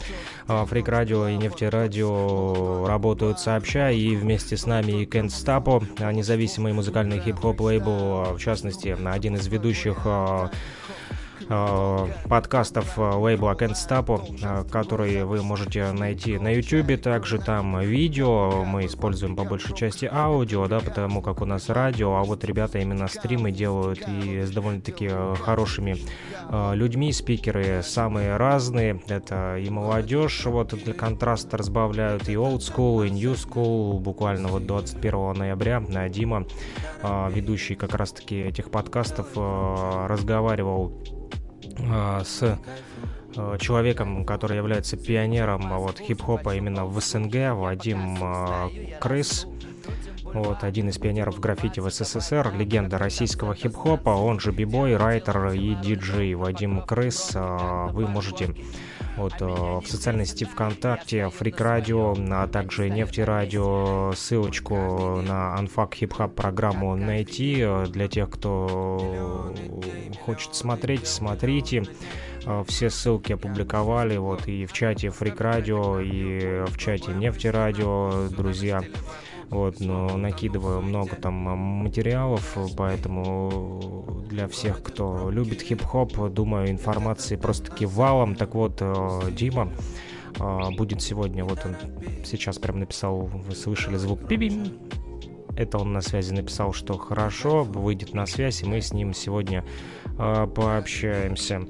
Фрик Радио и Нефтерадио работают сообща, и вместе с нами и Кент Стапо, независимый музыкальный хип-хоп лейбл, в частности, один из ведущих подкастов лейбла Can't Stop, который вы можете найти на YouTube. Также там видео, мы используем по большей части аудио, да, потому как у нас радио, а вот ребята именно стримы делают и с довольно-таки хорошими людьми, спикеры самые разные. Это и молодежь, вот для контраста разбавляют, и old school, и new school. Буквально вот 21 ноября Дима, ведущий как раз-таки этих подкастов, разговаривал с человеком, который является пионером вот, хип-хопа именно в СНГ, Вадим Крыс. Вот, один из пионеров граффити в СССР, легенда российского хип-хопа, он же бибой, райтер и диджей Вадим Крыс. Вы можете вот, в социальной сети ВКонтакте, Фрик Радио, а также Нефти Радио, ссылочку на Unfuck Hip Hop программу найти. Для тех, кто хочет смотреть, смотрите. Все ссылки опубликовали вот и в чате Фрик Радио, и в чате Нефти Радио, друзья. Вот, но накидываю много там материалов, поэтому для всех, кто любит хип-хоп, думаю, информации просто-таки валом. Так вот, Дима будет сегодня, вот он сейчас прям написал, вы слышали звук пибим, это он на связи написал, что хорошо, выйдет на связь, и мы с ним сегодня э, пообщаемся.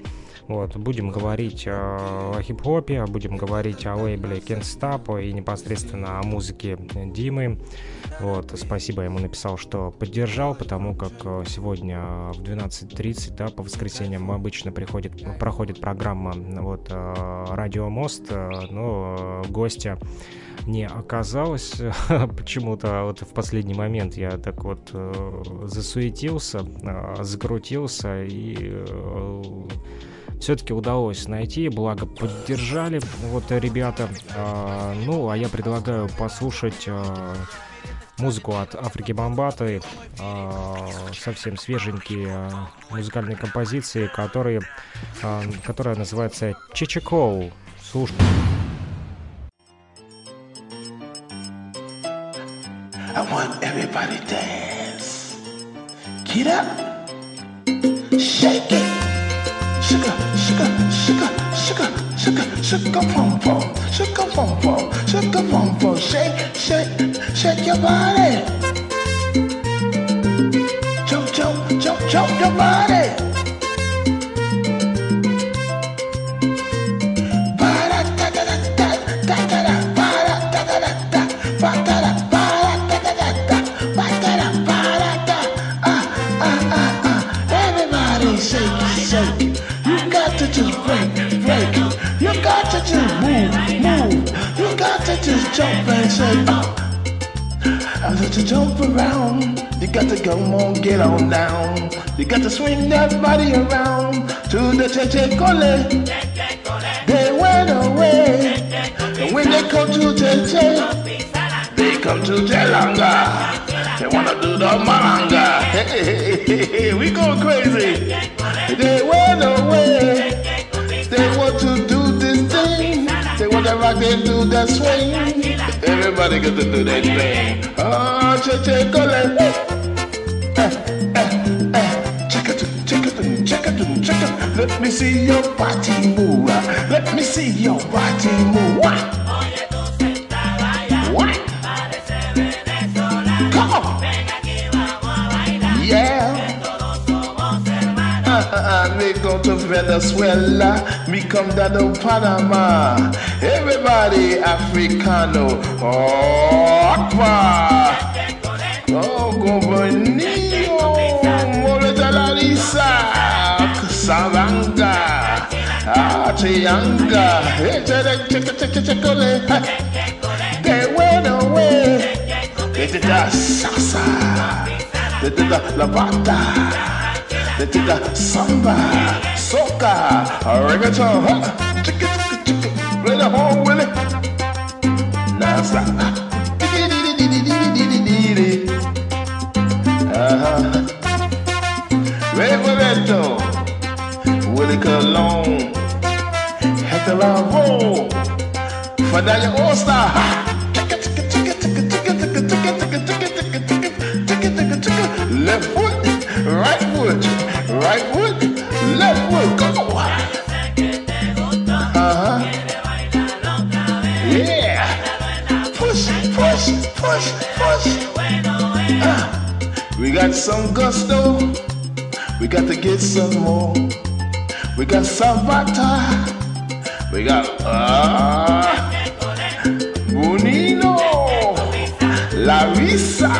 Вот, будем говорить э, о хип-хопе, будем говорить о лейбле Stop и непосредственно о музыке Димы. Вот, спасибо ему написал, что поддержал, потому как сегодня в 12.30, да, по воскресеньям обычно приходит, проходит программа вот, э, Радио Мост, но гостя не оказалось почему-то вот в последний момент я так вот э, засуетился, э, закрутился и э, все-таки удалось найти, благо поддержали вот ребята. Э, ну, а я предлагаю послушать э, музыку от Африки Бомбаты, э, совсем свеженькие э, музыкальные композиции, которые, э, которая называется Чичикоу. Слушай. I want everybody dance. Get up. Shake it. Sugar, sugar, sugar, pom pom. Sugar, pom pom. Sugar, pom pom. Shake, shake, shake your body. Jump, jump, jump, jump your body. Just jump and say. I let jump around. You got to go on, get on down. You got to swing that body around to the che cole. They went away. And when they come to che they come to Telanga. They wanna do the malanga. Hey, hey, hey, we go crazy. They went away. Rock and do that swing. Everybody got to do that thing. Oh, che che cole. Let me see your body move. Let me see your body move. Go to Venezuela, me come down to Panama. Everybody Africano. Oh, Aqua. Oh, Gobernio. Mole de la. Ah, check, check, check, check, check, They went away. They did the salsa. They did the lavata. They did the samba, soca, reggaeton. Huh? Chicka, chicka, chicka. Play the home, Willie. Now stop. Uh-huh. Reverendo, Willie Colon, Hector Lavo, Fadaya All-Star. Left we got some gusto, we got to get some more. We got Sabata, we got, uh, Bonino, Larissa,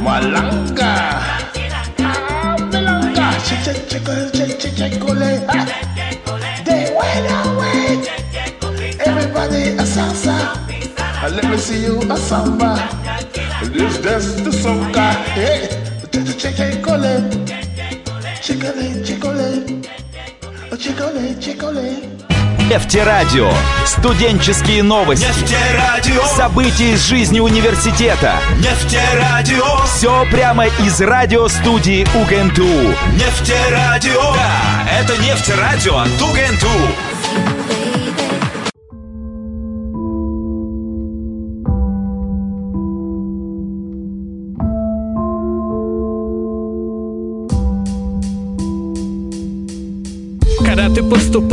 Malanga, ah, Malanga, che che che che che che cole, ah. They went away. Everybody a salsa. Let me see you a samba. That's the soca. Hey, che che che cole, chicole, chicole, chicole, chicole. Нефтерадио. Студенческие новости. Нефтерадио. События из жизни университета. Нефтерадио. Все прямо из радиостудии УГНТУ. Нефтерадио. Да, это нефтерадио от УГНТУ.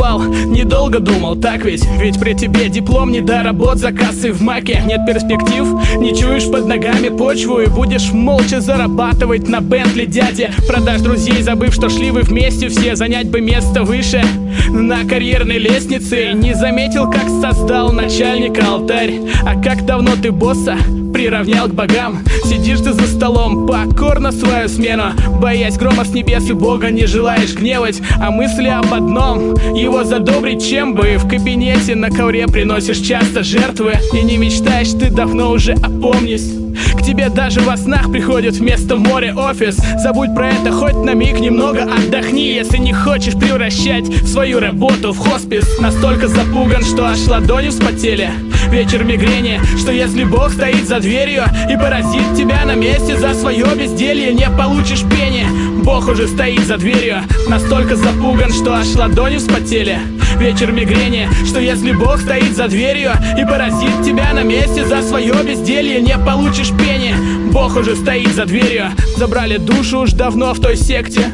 Поступал, недолго думал, так ведь? Ведь при тебе диплом не до работ за кассой в маке. Нет перспектив, не чуешь под ногами почву И будешь молча зарабатывать на Бентли дяде. Продашь друзей, забыв, что шли вы вместе все Занять бы место выше. На карьерной лестнице Не заметил, как создал начальника алтарь. А как давно ты босса приравнял к богам Сидишь ты за столом, покорно свою смену. Боясь грома с небес и бога не желаешь гневать А мысли об одном, его задобрить чем бы? В кабинете на ковре приносишь часто жертвы. И не мечтаешь ты давно уже опомнись к тебе даже во снах приходит вместо моря офис. Забудь про это хоть на миг немного отдохни. Если не хочешь превращать свою работу в хоспис Настолько запуган, что аж ладони вспотели. Вечер мигрени, что если Бог стоит за дверью И поразит тебя на месте за свое безделье Не получишь пени Бог уже стоит за дверью Настолько запуган, что аж ладони вспотели. Вечер мигрени, что если Бог стоит за дверью И поразит тебя на месте за свое безделье Не получишь пени. Бог уже стоит за дверью Забрали душу уж давно в той секте.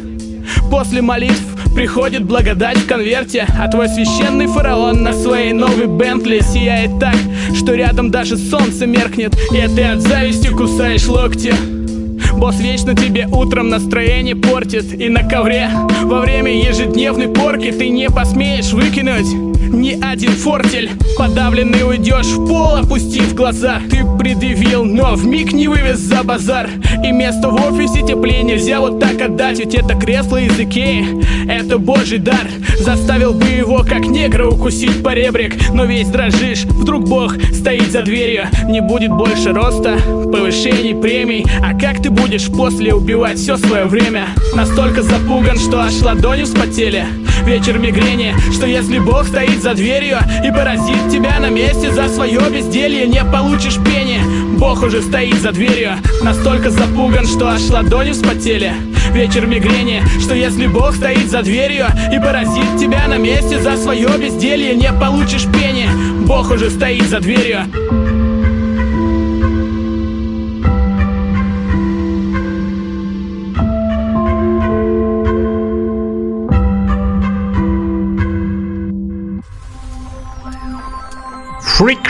После молитв приходит благодать в конверте А твой священный фараон на своей новой Бентли Сияет так, что рядом даже солнце меркнет И ты от зависти кусаешь локти Босс вечно тебе утром настроение портит. И на ковре во время ежедневной порки Ты не посмеешь выкинуть ни один фортель Подавленный уйдешь в пол, опустив глаза. Ты предъявил, но в миг не вывез за базар. И место в офисе теплее нельзя вот так отдать. Ведь это кресло из Икеи, это божий дар. Заставил бы его, как негра, укусить по ребрик. Но весь дрожишь, вдруг бог стоит за дверью. Не будет больше роста, повышений, премий. А как ты будешь после убивать все свое время? Настолько запуган, что аж ладони вспотели Вечер мигрени, что если бог стоит за дверью И поразит тебя на месте за свое безделье Не получишь пени, бог уже стоит за дверью Настолько запуган, что аж ладони вспотели. Вечер мигрени, что если бог стоит за дверью И поразит тебя на месте за свое безделье Не получишь пени, бог уже стоит за дверью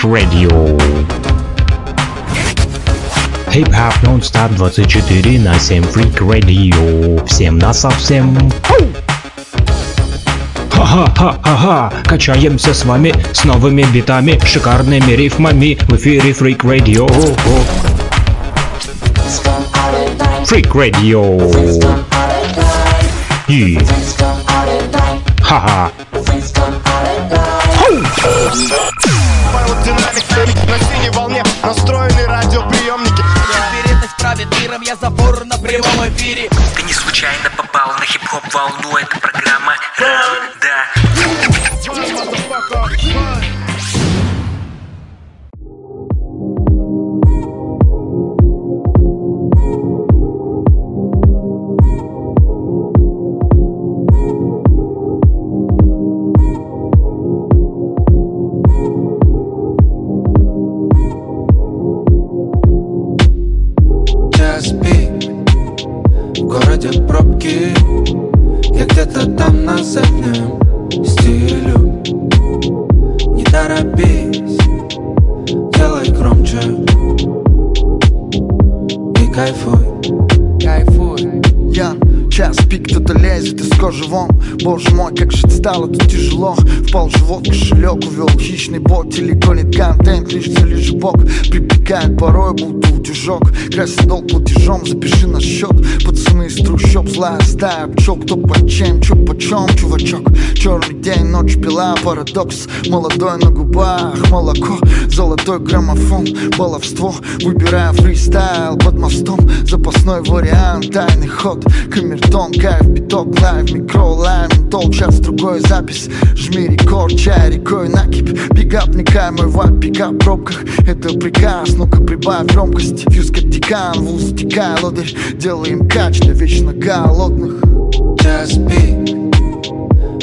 Radio. Хип-хап нон-стоп 24 на 7 Freak Radio. Всем на совсем. Ха-ха-ха-ха-ха, качаемся с вами с новыми битами, шикарными рифмами в эфире Freak Radio. Freak Radio. Ха-ха. На синей волне настроены радиоприемники. Вероятность правит миром, я забор на прямом эфире. Ты не случайно попал на хип-хоп волну, это стая Пчел, кто по чем, чё почем, чувачок. Черный день, ночь пила, парадокс. Молодой на губах, молоко Золотой граммофон, баловство. Выбирая фристайл под мостом. Запасной вариант, тайный ход. Камертон, кайф, биток, live, микро, лайм Тол, час, другой запись. Жми рекорд, чай рекой накипь Пикап, вникай, мой вайб, пикап пробках. Это приказ, ну-ка прибавь громкость. Фьюз как декан, в ус текай, лодырь. Делаем кач для вечно голодных Пик.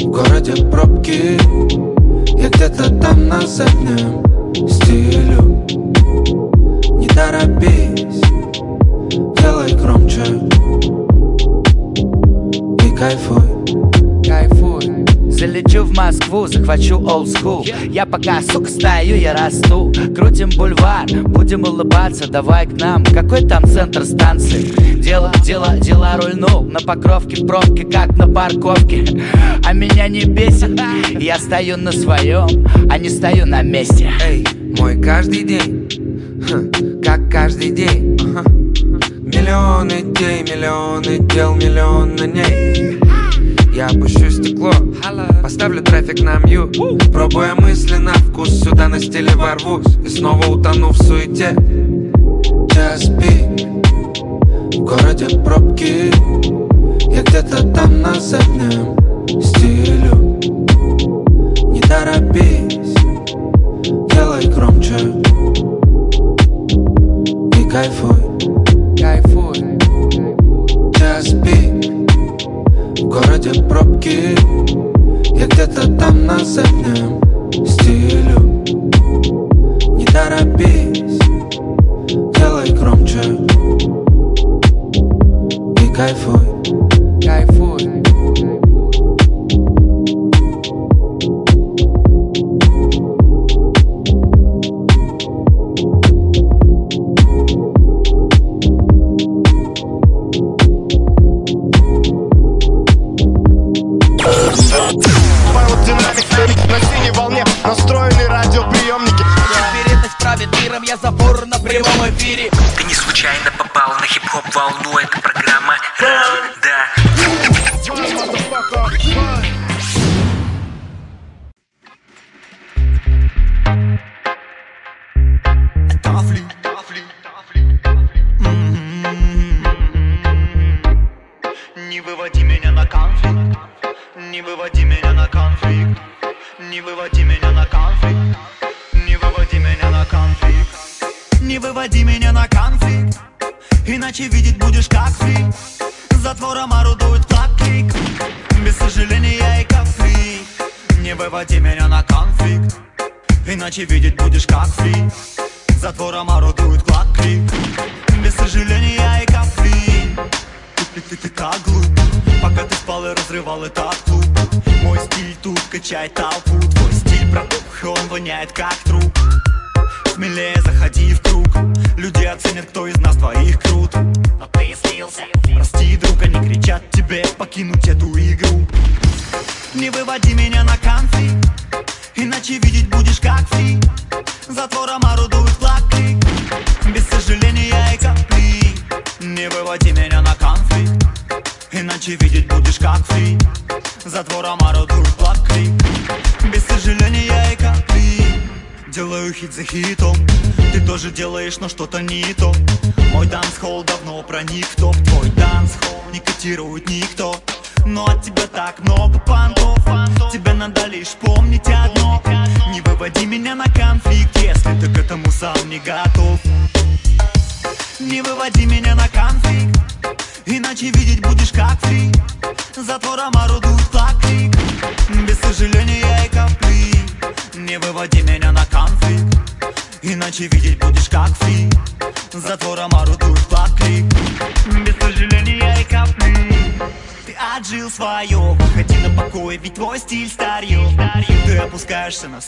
В городе пробки Я где-то там на заднем стилю Не торопись Делай громче. И кайфуй. Кайфуй Залечу в Москву, захвачу old school. Я пока, сука, стою, я расту. Крутим бульвар, будем улыбаться Давай к нам, какой там центр станции? Дело, дело, дела рульнул На покровке в пробке, как на парковке. А меня не бесит Я стою на своем, а не стою на месте. Эй, мой каждый день. Как каждый день. Ага. Миллион идей, миллионы дел, миллион на ней я опущу стекло, поставлю трафик на мью. Пробуя мысли на вкус, сюда на стиле ворвусь. И снова утону в суете. Час пик, в городе пробки. Я где-то там на заднем стилю Не торопись, делай громче. И кайфуй, городе пробки Я где-то там на заднем стилю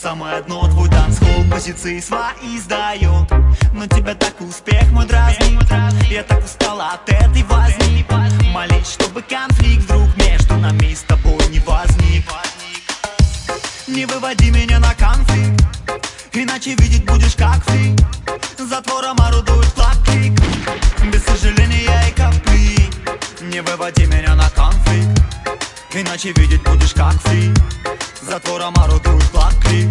самое дно Твой дансхолл позиции свои сдает Но тебя так успех мой дразнит. Я так устала от этой возни. Молись, чтобы конфликт вдруг между нами с тобой не возник. Не выводи меня на конфликт Иначе видеть будешь как фри Затвором орудует флаг-клик Без сожаления и капли. Не выводи меня на конфликт Иначе видеть будешь как фри Затвором орудует флаг-клик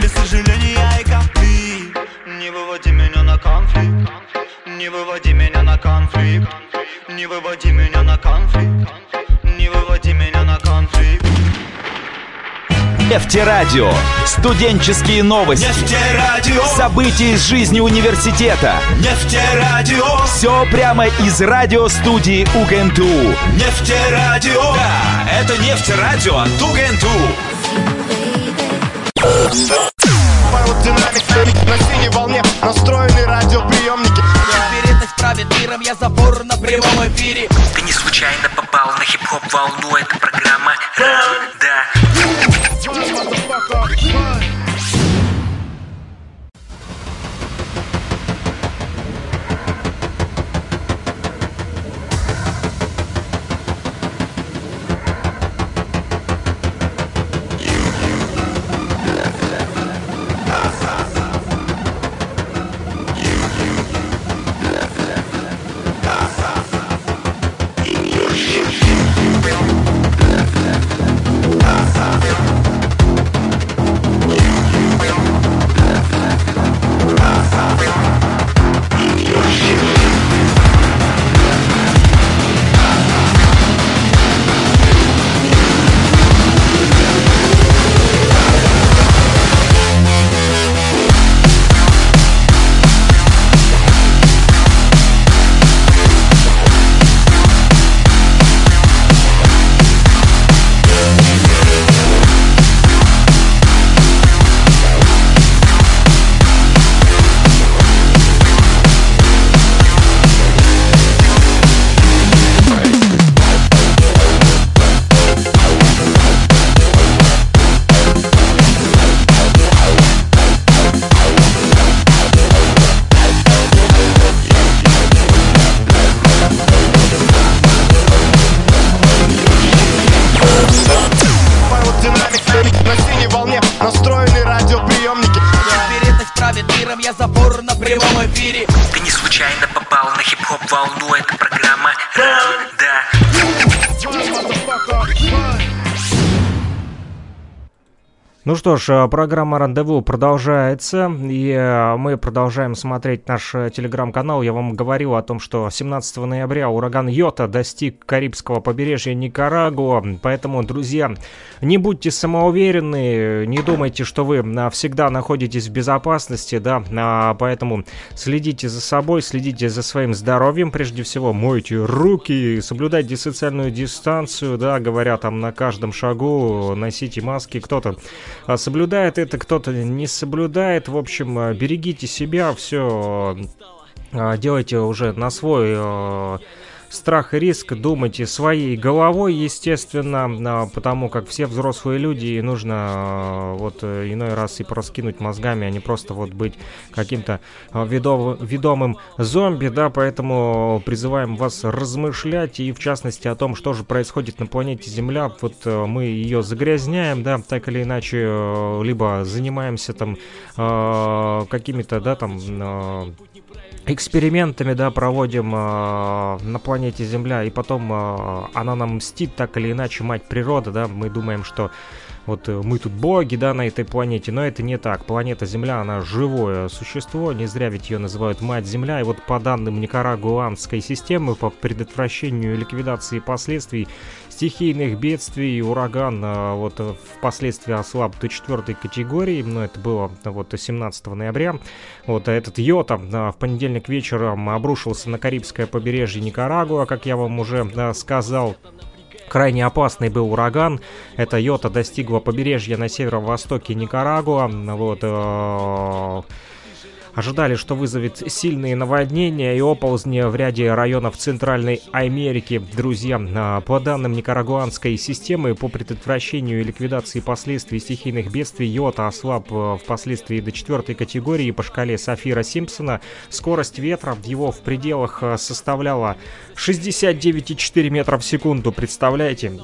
Без сожаления и капли. Не выводи меня на конфликт. Не выводи меня на конфликт. Не выводи меня на конфликт. Не выводи меня на конфликт Нефтерадио. Студенческие новости. Нефтерадио. События из жизни университета. Нефтерадио. Все прямо из радиостудии УГНТУ. Нефтерадио. Да, это нефтерадио от УГНТУ. Динамик на синей волне настроены радиоприемники это правит миром, я забор на прямом эфире Ты не случайно попал на хип-хоп волну Это программа настроены радиоприемники. Теперь это правит миром, я забор на прямом эфире. Ты не случайно попал на хип-хоп волну, это программа Ну что ж, э, программа «Рандеву» продолжается, и э, мы продолжаем смотреть наш э, телеграм-канал. Я вам говорил о том, что 17 ноября ураган Йота достиг Карибского побережья Никарагуа, поэтому, друзья, не будьте самоуверенны, не думайте, что вы всегда находитесь в безопасности, да, а поэтому следите за собой, следите за своим здоровьем, прежде всего, мойте руки, соблюдайте социальную дистанцию, да, говоря там на каждом шагу, носите маски, кто-то соблюдает это, кто-то не соблюдает. В общем, а, берегите себя, все а, делайте уже на свой страх и риск, думайте своей головой, естественно, потому как все взрослые люди, нужно вот э, иной раз и проскинуть мозгами, а не просто вот быть каким-то ведом, ведомым зомби, да, поэтому призываем вас размышлять и в частности о том, что же происходит на планете Земля, вот э, мы ее загрязняем, да, так или иначе, э, либо занимаемся там какими-то, да, там экспериментами, да, проводим э, на планете Земля, и потом э, она нам мстит так или иначе, мать природа, да, мы думаем, что вот э, мы тут боги, да, на этой планете, но это не так. Планета Земля, она живое существо, не зря ведь ее называют Мать Земля, и вот по данным Никарагуанской системы по предотвращению ликвидации последствий стихийных бедствий, ураган а, вот э, впоследствии ослаб до четвертой категории, но это было вот 17 ноября. Вот а этот Йота в понедельник вечером обрушился на Карибское побережье Никарагуа, как я вам уже сказал. Крайне опасный был ураган. Это Йота достигла побережья на северо-востоке Никарагуа. Вот, э, Ожидали, что вызовет сильные наводнения и оползни в ряде районов Центральной Америки. Друзья, а, по данным Никарагуанской системы по предотвращению и ликвидации последствий стихийных бедствий, Йота ослаб э, впоследствии до четвертой категории по шкале Сафира Симпсона. Скорость ветра его в пределах э, составляла 69,4 метра в секунду. Представляете?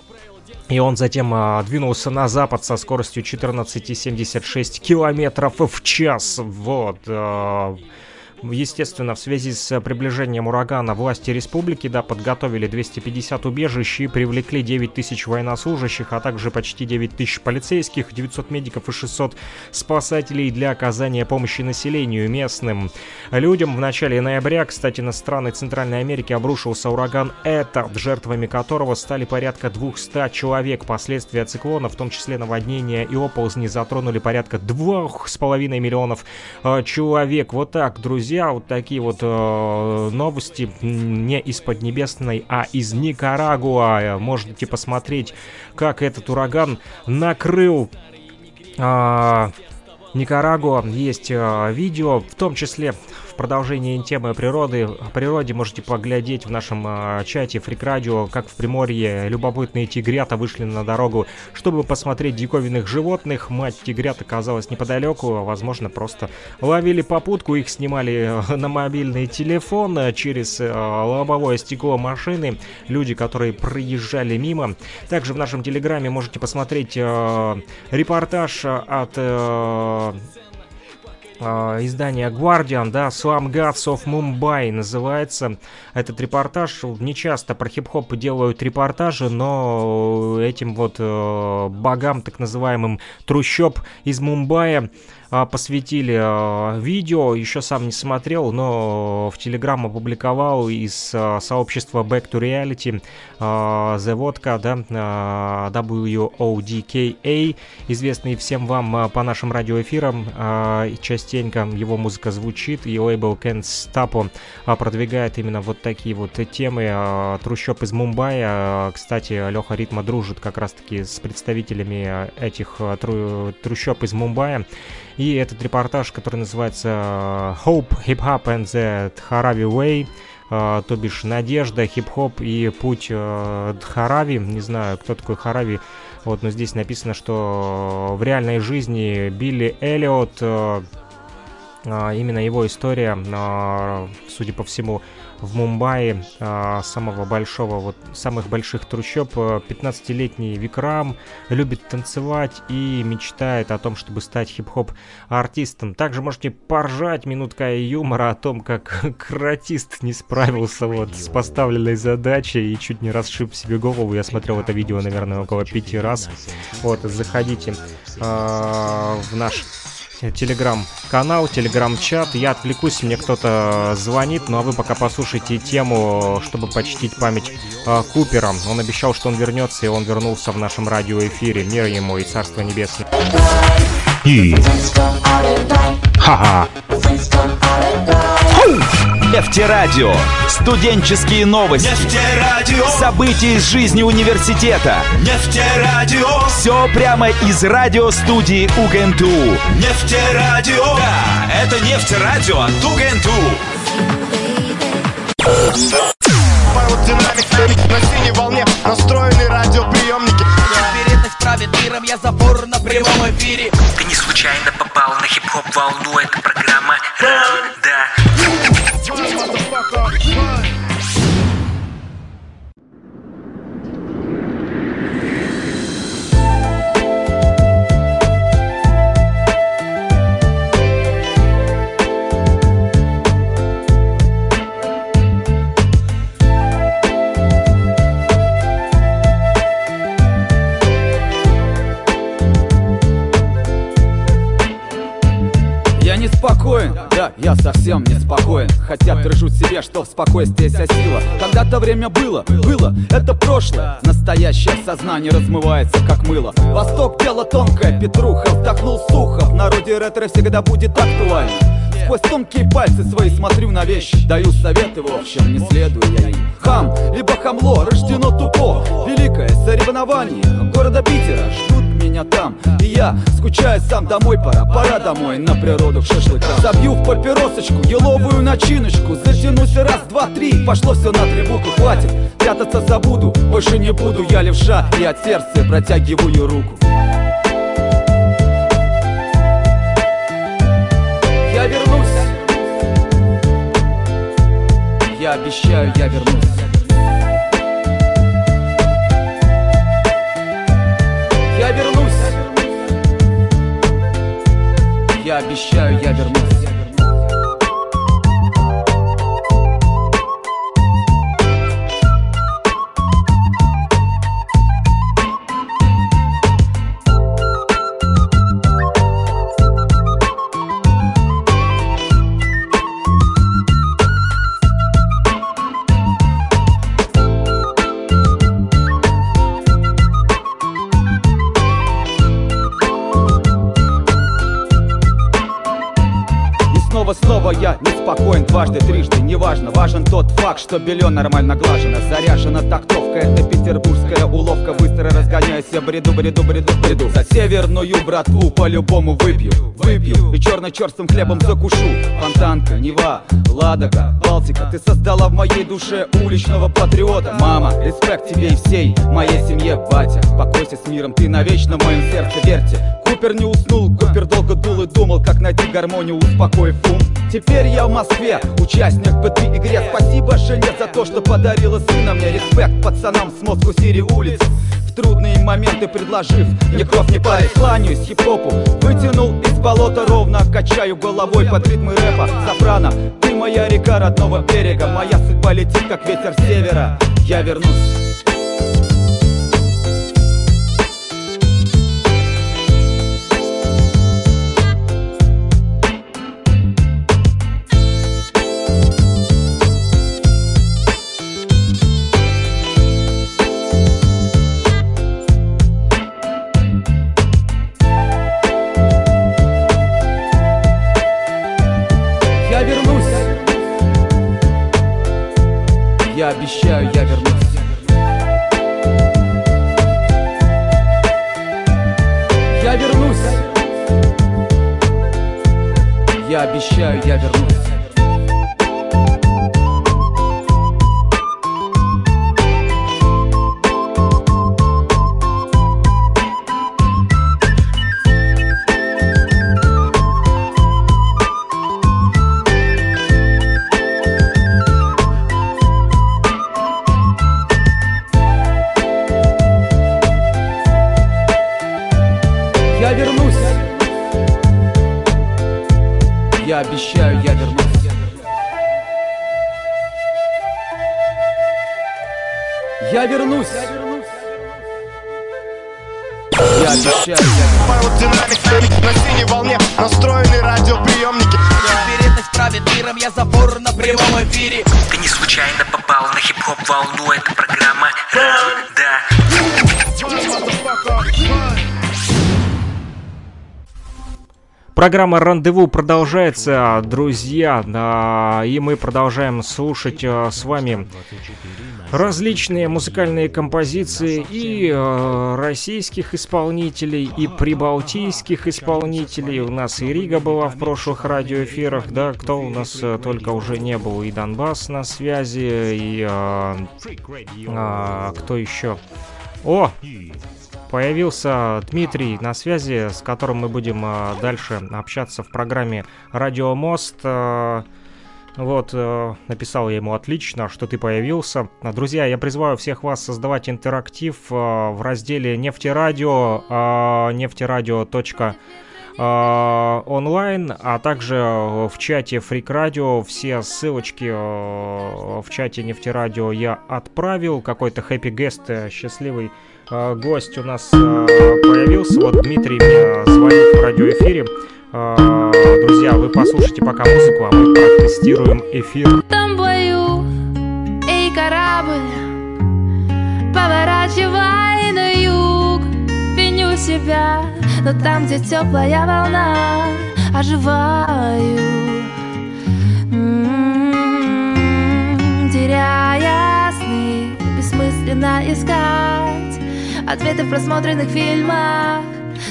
И он затем а, двинулся на запад со скоростью 14,76 километров в час. Вот. А, Естественно, в связи с приближением урагана власти республики да, подготовили 250 убежищ и привлекли 9 тысяч военнослужащих, а также почти 9 тысяч полицейских, 900 медиков и 600 спасателей для оказания помощи населению местным. Людям в начале ноября, кстати, на страны Центральной Америки обрушился ураган Эта, жертвами которого стали порядка 200 человек. Последствия циклона, в том числе наводнения и оползни, затронули порядка 2,5 миллионов э, человек. Вот так, друзья друзья, вот такие вот э, новости не из Поднебесной, а из Никарагуа. Можете посмотреть, как этот ураган накрыл э, Никарагуа. Есть э, видео, в том числе продолжение темы природы, о природе можете поглядеть в нашем э, чате Фрик Радио, как в Приморье любопытные тигрята вышли на дорогу, чтобы посмотреть диковинных животных. Мать тигрят оказалась неподалеку, возможно, просто ловили попутку, их снимали э, на мобильный телефон э, через э, лобовое стекло машины. Люди, которые проезжали мимо. Также в нашем телеграме можете посмотреть э, репортаж от э, э, издание Guardian, да, Slum Gods of Mumbai называется этот репортаж. Не часто про хип-хоп делают репортажи, но этим вот э, богам, так называемым трущоб из Мумбаи, а, посвятили а, видео, еще сам не смотрел, но в Телеграм опубликовал из а, сообщества Back to Reality The Vodka, да, WODKA, известный всем вам по нашим радиоэфирам, частенько его музыка звучит, и лейбл Can't Stop продвигает именно вот такие вот темы. Трущоб из Мумбаи, кстати, Леха Ритма дружит как раз-таки с представителями этих трущоб из Мумбаи. И этот репортаж, который называется э, Hope, Hip Hop and the Dharavi Way, Uh, то бишь Надежда, хип-хоп и путь uh, Дхарави. Не знаю, кто такой Харави. Вот, но здесь написано, что в реальной жизни Билли Эллиот именно его история, судя по всему, в Мумбаи, а, самого большого, вот самых больших трущоб, 15-летний Викрам любит танцевать и мечтает о том, чтобы стать хип-хоп артистом. Также можете поржать минутка юмора о том, как каратист не справился вот с поставленной задачей и чуть не расшиб себе голову. Я смотрел это видео, наверное, около пяти раз. Вот, заходите э, в наш телеграм-канал, телеграм-чат. Я отвлекусь, мне кто-то звонит, ну а вы пока послушайте тему, чтобы почтить память э, Купера. Он обещал, что он вернется, и он вернулся в нашем радиоэфире. Мир ему и Царство Небесное. И... Ха-ха! Нефтерадио. Студенческие новости. Нефтерадио. События из жизни университета. Нефтерадио. Все прямо из радиостудии УГНТУ. Нефтерадио. Да, это Нефтерадио от УГНТУ. Динамик на синей волне настроены радиоприемники Вероятность правит миром, я забор на прямом эфире Ты не случайно попал на хип-хоп волну, это программа спокоен, да, я совсем не спокоен. Хотя держу себе, что в спокойствии вся сила. Когда-то время было, было, это прошлое. Настоящее сознание размывается, как мыло. Восток, тело тонкое, Петруха вдохнул сухо. В народе ретро всегда будет актуально. Сквозь тонкие пальцы свои смотрю на вещи. Даю советы, в общем, не следую я им. Хам, либо хамло, рождено тупо. Великое соревнование города Питера. Ждут меня там И я скучаю сам домой, пора, пора домой На природу к шашлыкам. Забью в папиросочку, еловую начиночку Затянусь раз, два, три, пошло все на буквы Хватит, прятаться забуду, больше не буду. Я левша и от сердца протягиваю руку. Я вернусь. Я обещаю, я вернусь Я обещаю, я вернусь снова я неспокоен дважды, трижды, неважно Важен тот факт, что белье нормально глажено Заряжена тактовка, это петербургская уловка Быстро разгоняюсь, я бреду, бреду, бреду, бреду. За северную братву по-любому выпью, выпью. И черно-черстым хлебом закушу. Фонтанка, Нева, Ладога, Балтика. Ты создала в моей душе уличного патриота. Мама, респект тебе и всей моей семье, батя. Покойся с миром, ты навечно в моем сердце, верьте. Купер не уснул, Купер долго дул и думал, как найти гармонию, успокоив ум Теперь я в Москве, участник в этой игре. Спасибо жене за то, что подарила сына мне. Респект пацанам с Москву Сири улиц трудные моменты предложив. Мне кровь не парить Кланяюсь хип-хопу, вытянул из болота ровно Качаю головой под ритмы рэпа. Сопрано, ты моя река родного берега. Моя судьба летит, как ветер севера. Я вернусь обещаю, я вернусь. Я вернусь. Я обещаю, я вернусь Настроены радиоприемники. Вероятность правит миром, я забор на прямом эфире. Ты не случайно попал на хип-хоп волну Это программа Программа «Рандеву» продолжается, друзья, и мы продолжаем слушать э, с вами различные музыкальные композиции и э, российских исполнителей, и прибалтийских исполнителей. У нас и Рига была в прошлых радиоэфирах, да, кто у нас э, только уже не был, и Донбасс на связи, и э, э, кто еще? О, Появился Дмитрий на связи, с которым мы будем э, дальше общаться в программе «Радио Мост». Э, вот, э, написал я ему отлично, что ты появился. Друзья, я призываю всех вас создавать интерактив в разделе «Нефтерадио», нефтерадио. Онлайн, а также в чате Фрик Радио. Все ссылочки в чате Нефтерадио я отправил. Какой-то хэппи гест счастливый э, гость у нас э, появился. Вот Дмитрий мне звонит в радиоэфире. Э, друзья, вы послушайте пока музыку, а мы протестируем эфир. Там бою, эй, корабль, поворачивай на юг, себя, но там, где теплая волна, оживаю. М-м-м, теряя сны, бессмысленно искать Ответы в просмотренных фильмах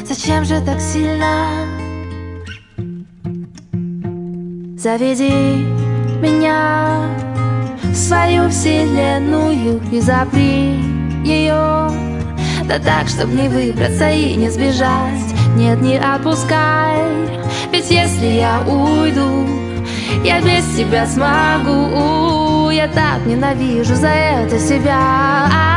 Зачем же так сильно? Заведи меня в свою вселенную И запри ее Да так, чтоб не выбраться и не сбежать. Нет, не отпускай Ведь если я уйду Я без тебя смогу. Я так ненавижу за это себя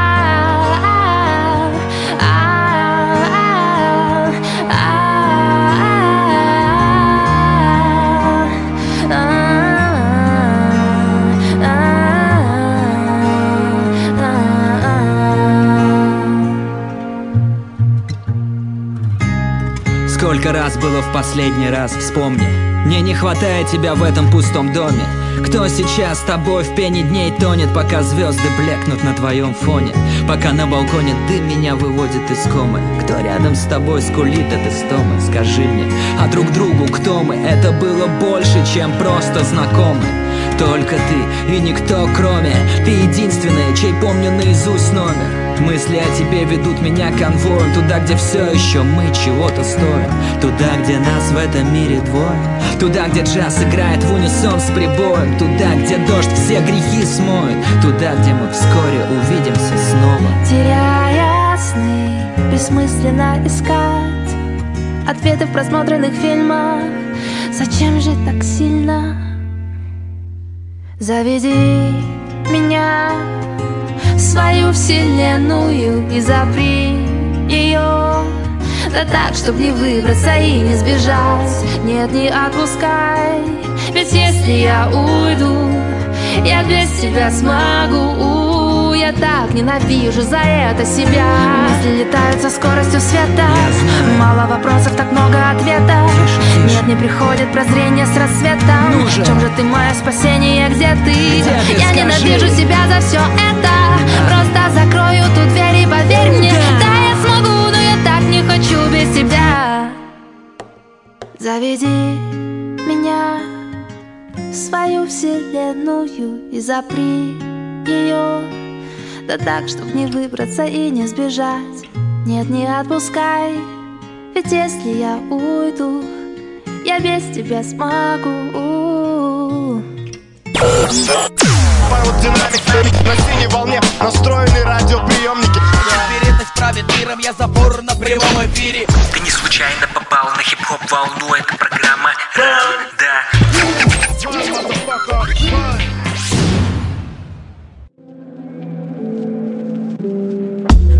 Сколько раз было в последний раз, вспомни. Мне не хватает тебя в этом пустом доме. Кто сейчас с тобой в пене дней тонет Пока звезды блекнут на твоем фоне? Пока на балконе дым меня выводит из комы. Кто рядом с тобой скулит от истомы Скажи мне, а друг другу кто мы? Это было больше, чем просто знакомы. Только ты и никто кроме Ты единственный, чей помню наизусть номер Мысли о тебе ведут меня конвоем Туда, где все еще мы чего-то стоим. Туда, где нас в этом мире двое. Туда, где джаз играет в унисон с прибоем. Туда, где дождь все грехи смоет. Туда, где мы вскоре увидимся снова. Теряя сны, бессмысленно искать Ответы в просмотренных фильмах. Зачем же так сильно? Заведи меня свою вселенную и запри ее Да так, чтоб не выбраться и не сбежать. Нет, не отпускай. Ведь если я уйду Я без тебя смогу. Я так ненавижу за это себя. Мысли летают со скоростью света. Мало вопросов, так много ответов. Нет, не приходит прозрение с рассветом. Ну В чем же ты мое спасение, где ты? Я ненавижу себя за все это Просто закрою ту дверь и поверь мне. Да, я смогу, но я так не хочу без тебя. Заведи меня в свою вселенную И запри ее Да так, чтоб не выбраться и не сбежать. Нет, не отпускай Ведь если я уйду Я без тебя смогу Динамик на синей волне Настроены радиоприемники. Вероятность правит миром, я забор на прямом эфире. Ты не случайно попал на хип-хоп волну Это программа Ран, да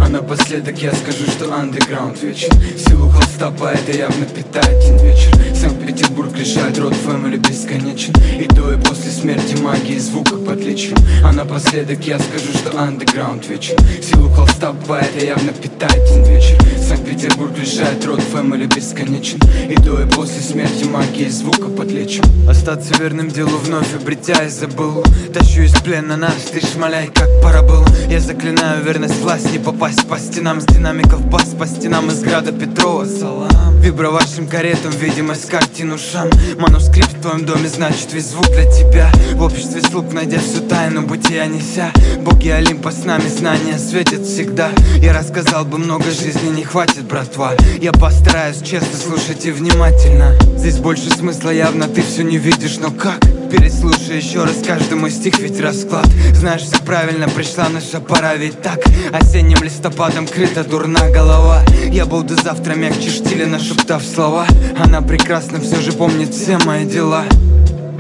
А напоследок я скажу, что андеграунд вечен Силу холста поэта явно питает один вечер. Сам Санкт-Петербург решает, род фэмили бесконечен. И до и после смерти магии звука подлечен. А напоследок я скажу, что андеграунд вечен. Силу холста поэта явно питает один вечер. Санкт-Петербург решает, род фэмили бесконечен. И до и после смерти магии звука подлечен. Остаться верным делу вновь обретясь забыл. Тащу из плена нас, ты шмаляй, как пора было Я заклинаю верность власть, не попасть по стенам. С динамиков бас, по стенам из града Петрова. Салам. Вибро вашим каретам, видимость картину шам Манускрипт в твоем доме, значит весь звук для тебя. В обществе слуг, найдя всю тайну бытия неся. Боги Олимпа с нами, знания светят всегда. Я рассказал бы много жизни, не хватит, братва. Я постараюсь честно, слушайте внимательно. Здесь больше смысла явно, ты все не видишь, но как? Переслушай еще раз каждый мой стих, ведь расклад. Знаешь, все правильно, пришла наша пора, ведь так? Осенним листопадом крыта дурна голова. Я буду завтра мягче штиля, нашептав слова. Она прекрасно все же помнит все мои дела.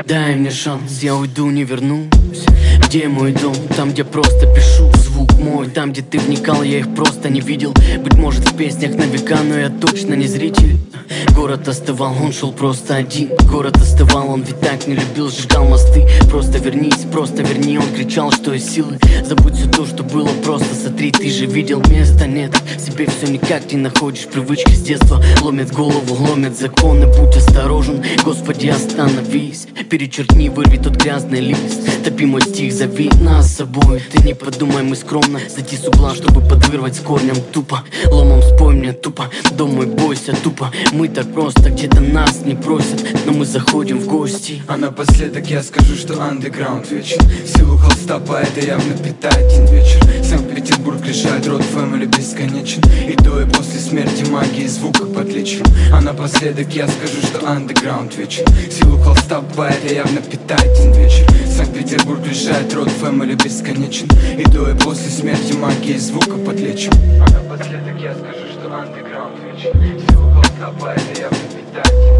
Дай мне шанс, я уйду, не вернусь Где мой дом? Там, где просто пишу Звук мой, там, где ты вникал, я их просто не видел. Быть может в песнях на века, но я точно не зритель. Город остывал, он шел просто один. Город остывал, он ведь так не любил, сжигал мосты. Просто вернись, просто верни, он кричал, что есть силы. Забудь все то, что было, просто. Сотри, ты же видел Места нет, себе все никак не находишь. Привычки с детства ломят голову, ломят законы. Будь осторожен, Господи, остановись. Перечеркни, вырви тот грязный лист мой стих, зови нас с собой. Ты не подумай, мы скромно Зайти с угла, чтобы подвырвать с корнем. Тупо, ломом спой мне тупо. Дом мой, бойся тупо. Мы так просто, где-то нас не просят. Но мы заходим в гости. А напоследок я скажу, что андеграунд вечен Силу холста поэта явно питает один вечер Санкт-Петербург решает, род фэмили бесконечен. И до и после смерти магии звука подлечен. А напоследок я скажу, что андеграунд вечен Силу холста поэта явно питает один вечер. Санкт-Петербург решает, род фэмили бесконечен. И до и после смерти магии звука подлечен А напоследок я скажу, что андеграунд вечен. Силу холста поэта явно питает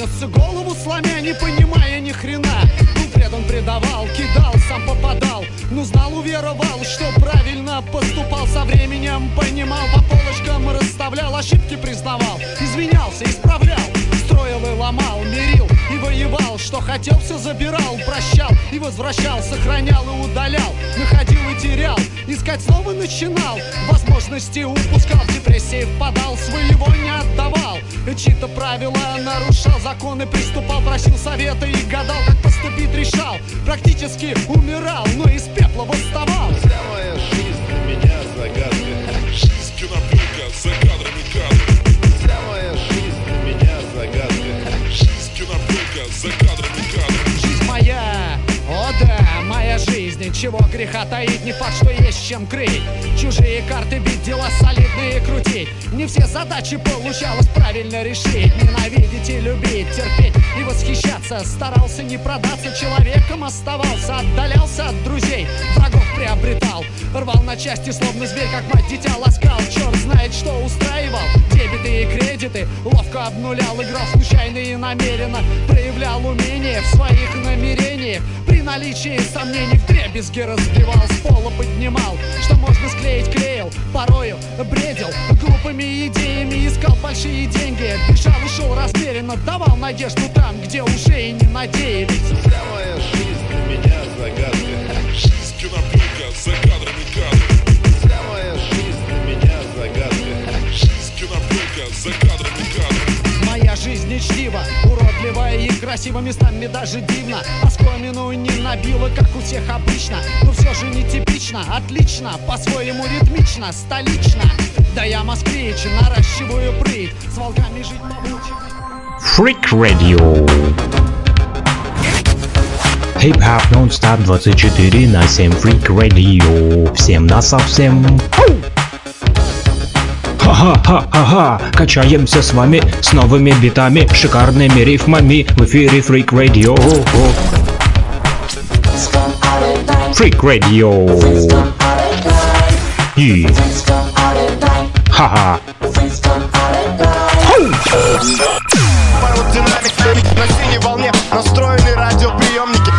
Несся голову сломя, не понимая ни хрена. Был предан, предавал, кидал, сам попадал. Ну знал, уверовал, что правильно поступал. Со временем понимал, по полочкам расставлял Ошибки признавал, извинялся, исправлял Строил и ломал, мирил и воевал Что хотел, все забирал, прощал и возвращал Сохранял и удалял, находил и терял Искать снова начинал, возможности упускал В депрессии впадал, своего не отдавал. Чьи-то правила нарушал, законы приступал Просил совета и гадал, как поступить решал. Практически умирал, но из пепла восставал. Вся моя жизнь для меня загадка. Жизнь кинопленка за кадрами кадров Жизнь моя, о да, моя жизнь жизни Чего греха таить, не факт, что есть чем крыть. Чужие карты бить, дела солидные крутить. Не все задачи получалось правильно решить. Ненавидеть и любить, терпеть и восхищаться. Старался не продаться, человеком оставался Отдалялся от друзей, врагов приобретал. Рвал на части, словно зверь, как мать дитя ласкал. Черт знает, что устраивал. Дебеты и кредиты Ловко обнулял, играл случайно и намеренно Проявлял умение в своих намерениях. При наличии сомнений в дребезги разбивал С пола поднимал, что можно склеить, клеил Порою бредил. Глупыми идеями Искал большие деньги, бежал и шел размеренно Давал надежду там, где уже и не надеялись. Вся за кадрами кадры Моя жизнь нечтива, уродливая и красиво Местами даже дивно Оскомину не набила, как у всех обычно Но все же не типично, отлично По-своему ритмично, столично Да я москвич, наращиваю прыть С волками жить помучить Freak Radio. Хип-хап нон-стоп 24 на 7 Freak Radio. Всем на совсем. Ха-ха-ха-ха-ха, качаемся с вами с новыми битами, шикарными рифмами в эфире Freak Radio. Freak Radio. И... Ха-ха. На синей волне настроены радиоприемники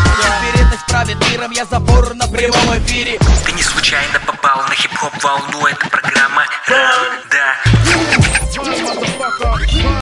Теперь правит миром, я забор на прямом эфире Ты не случайно попал на хип-хоп волну Это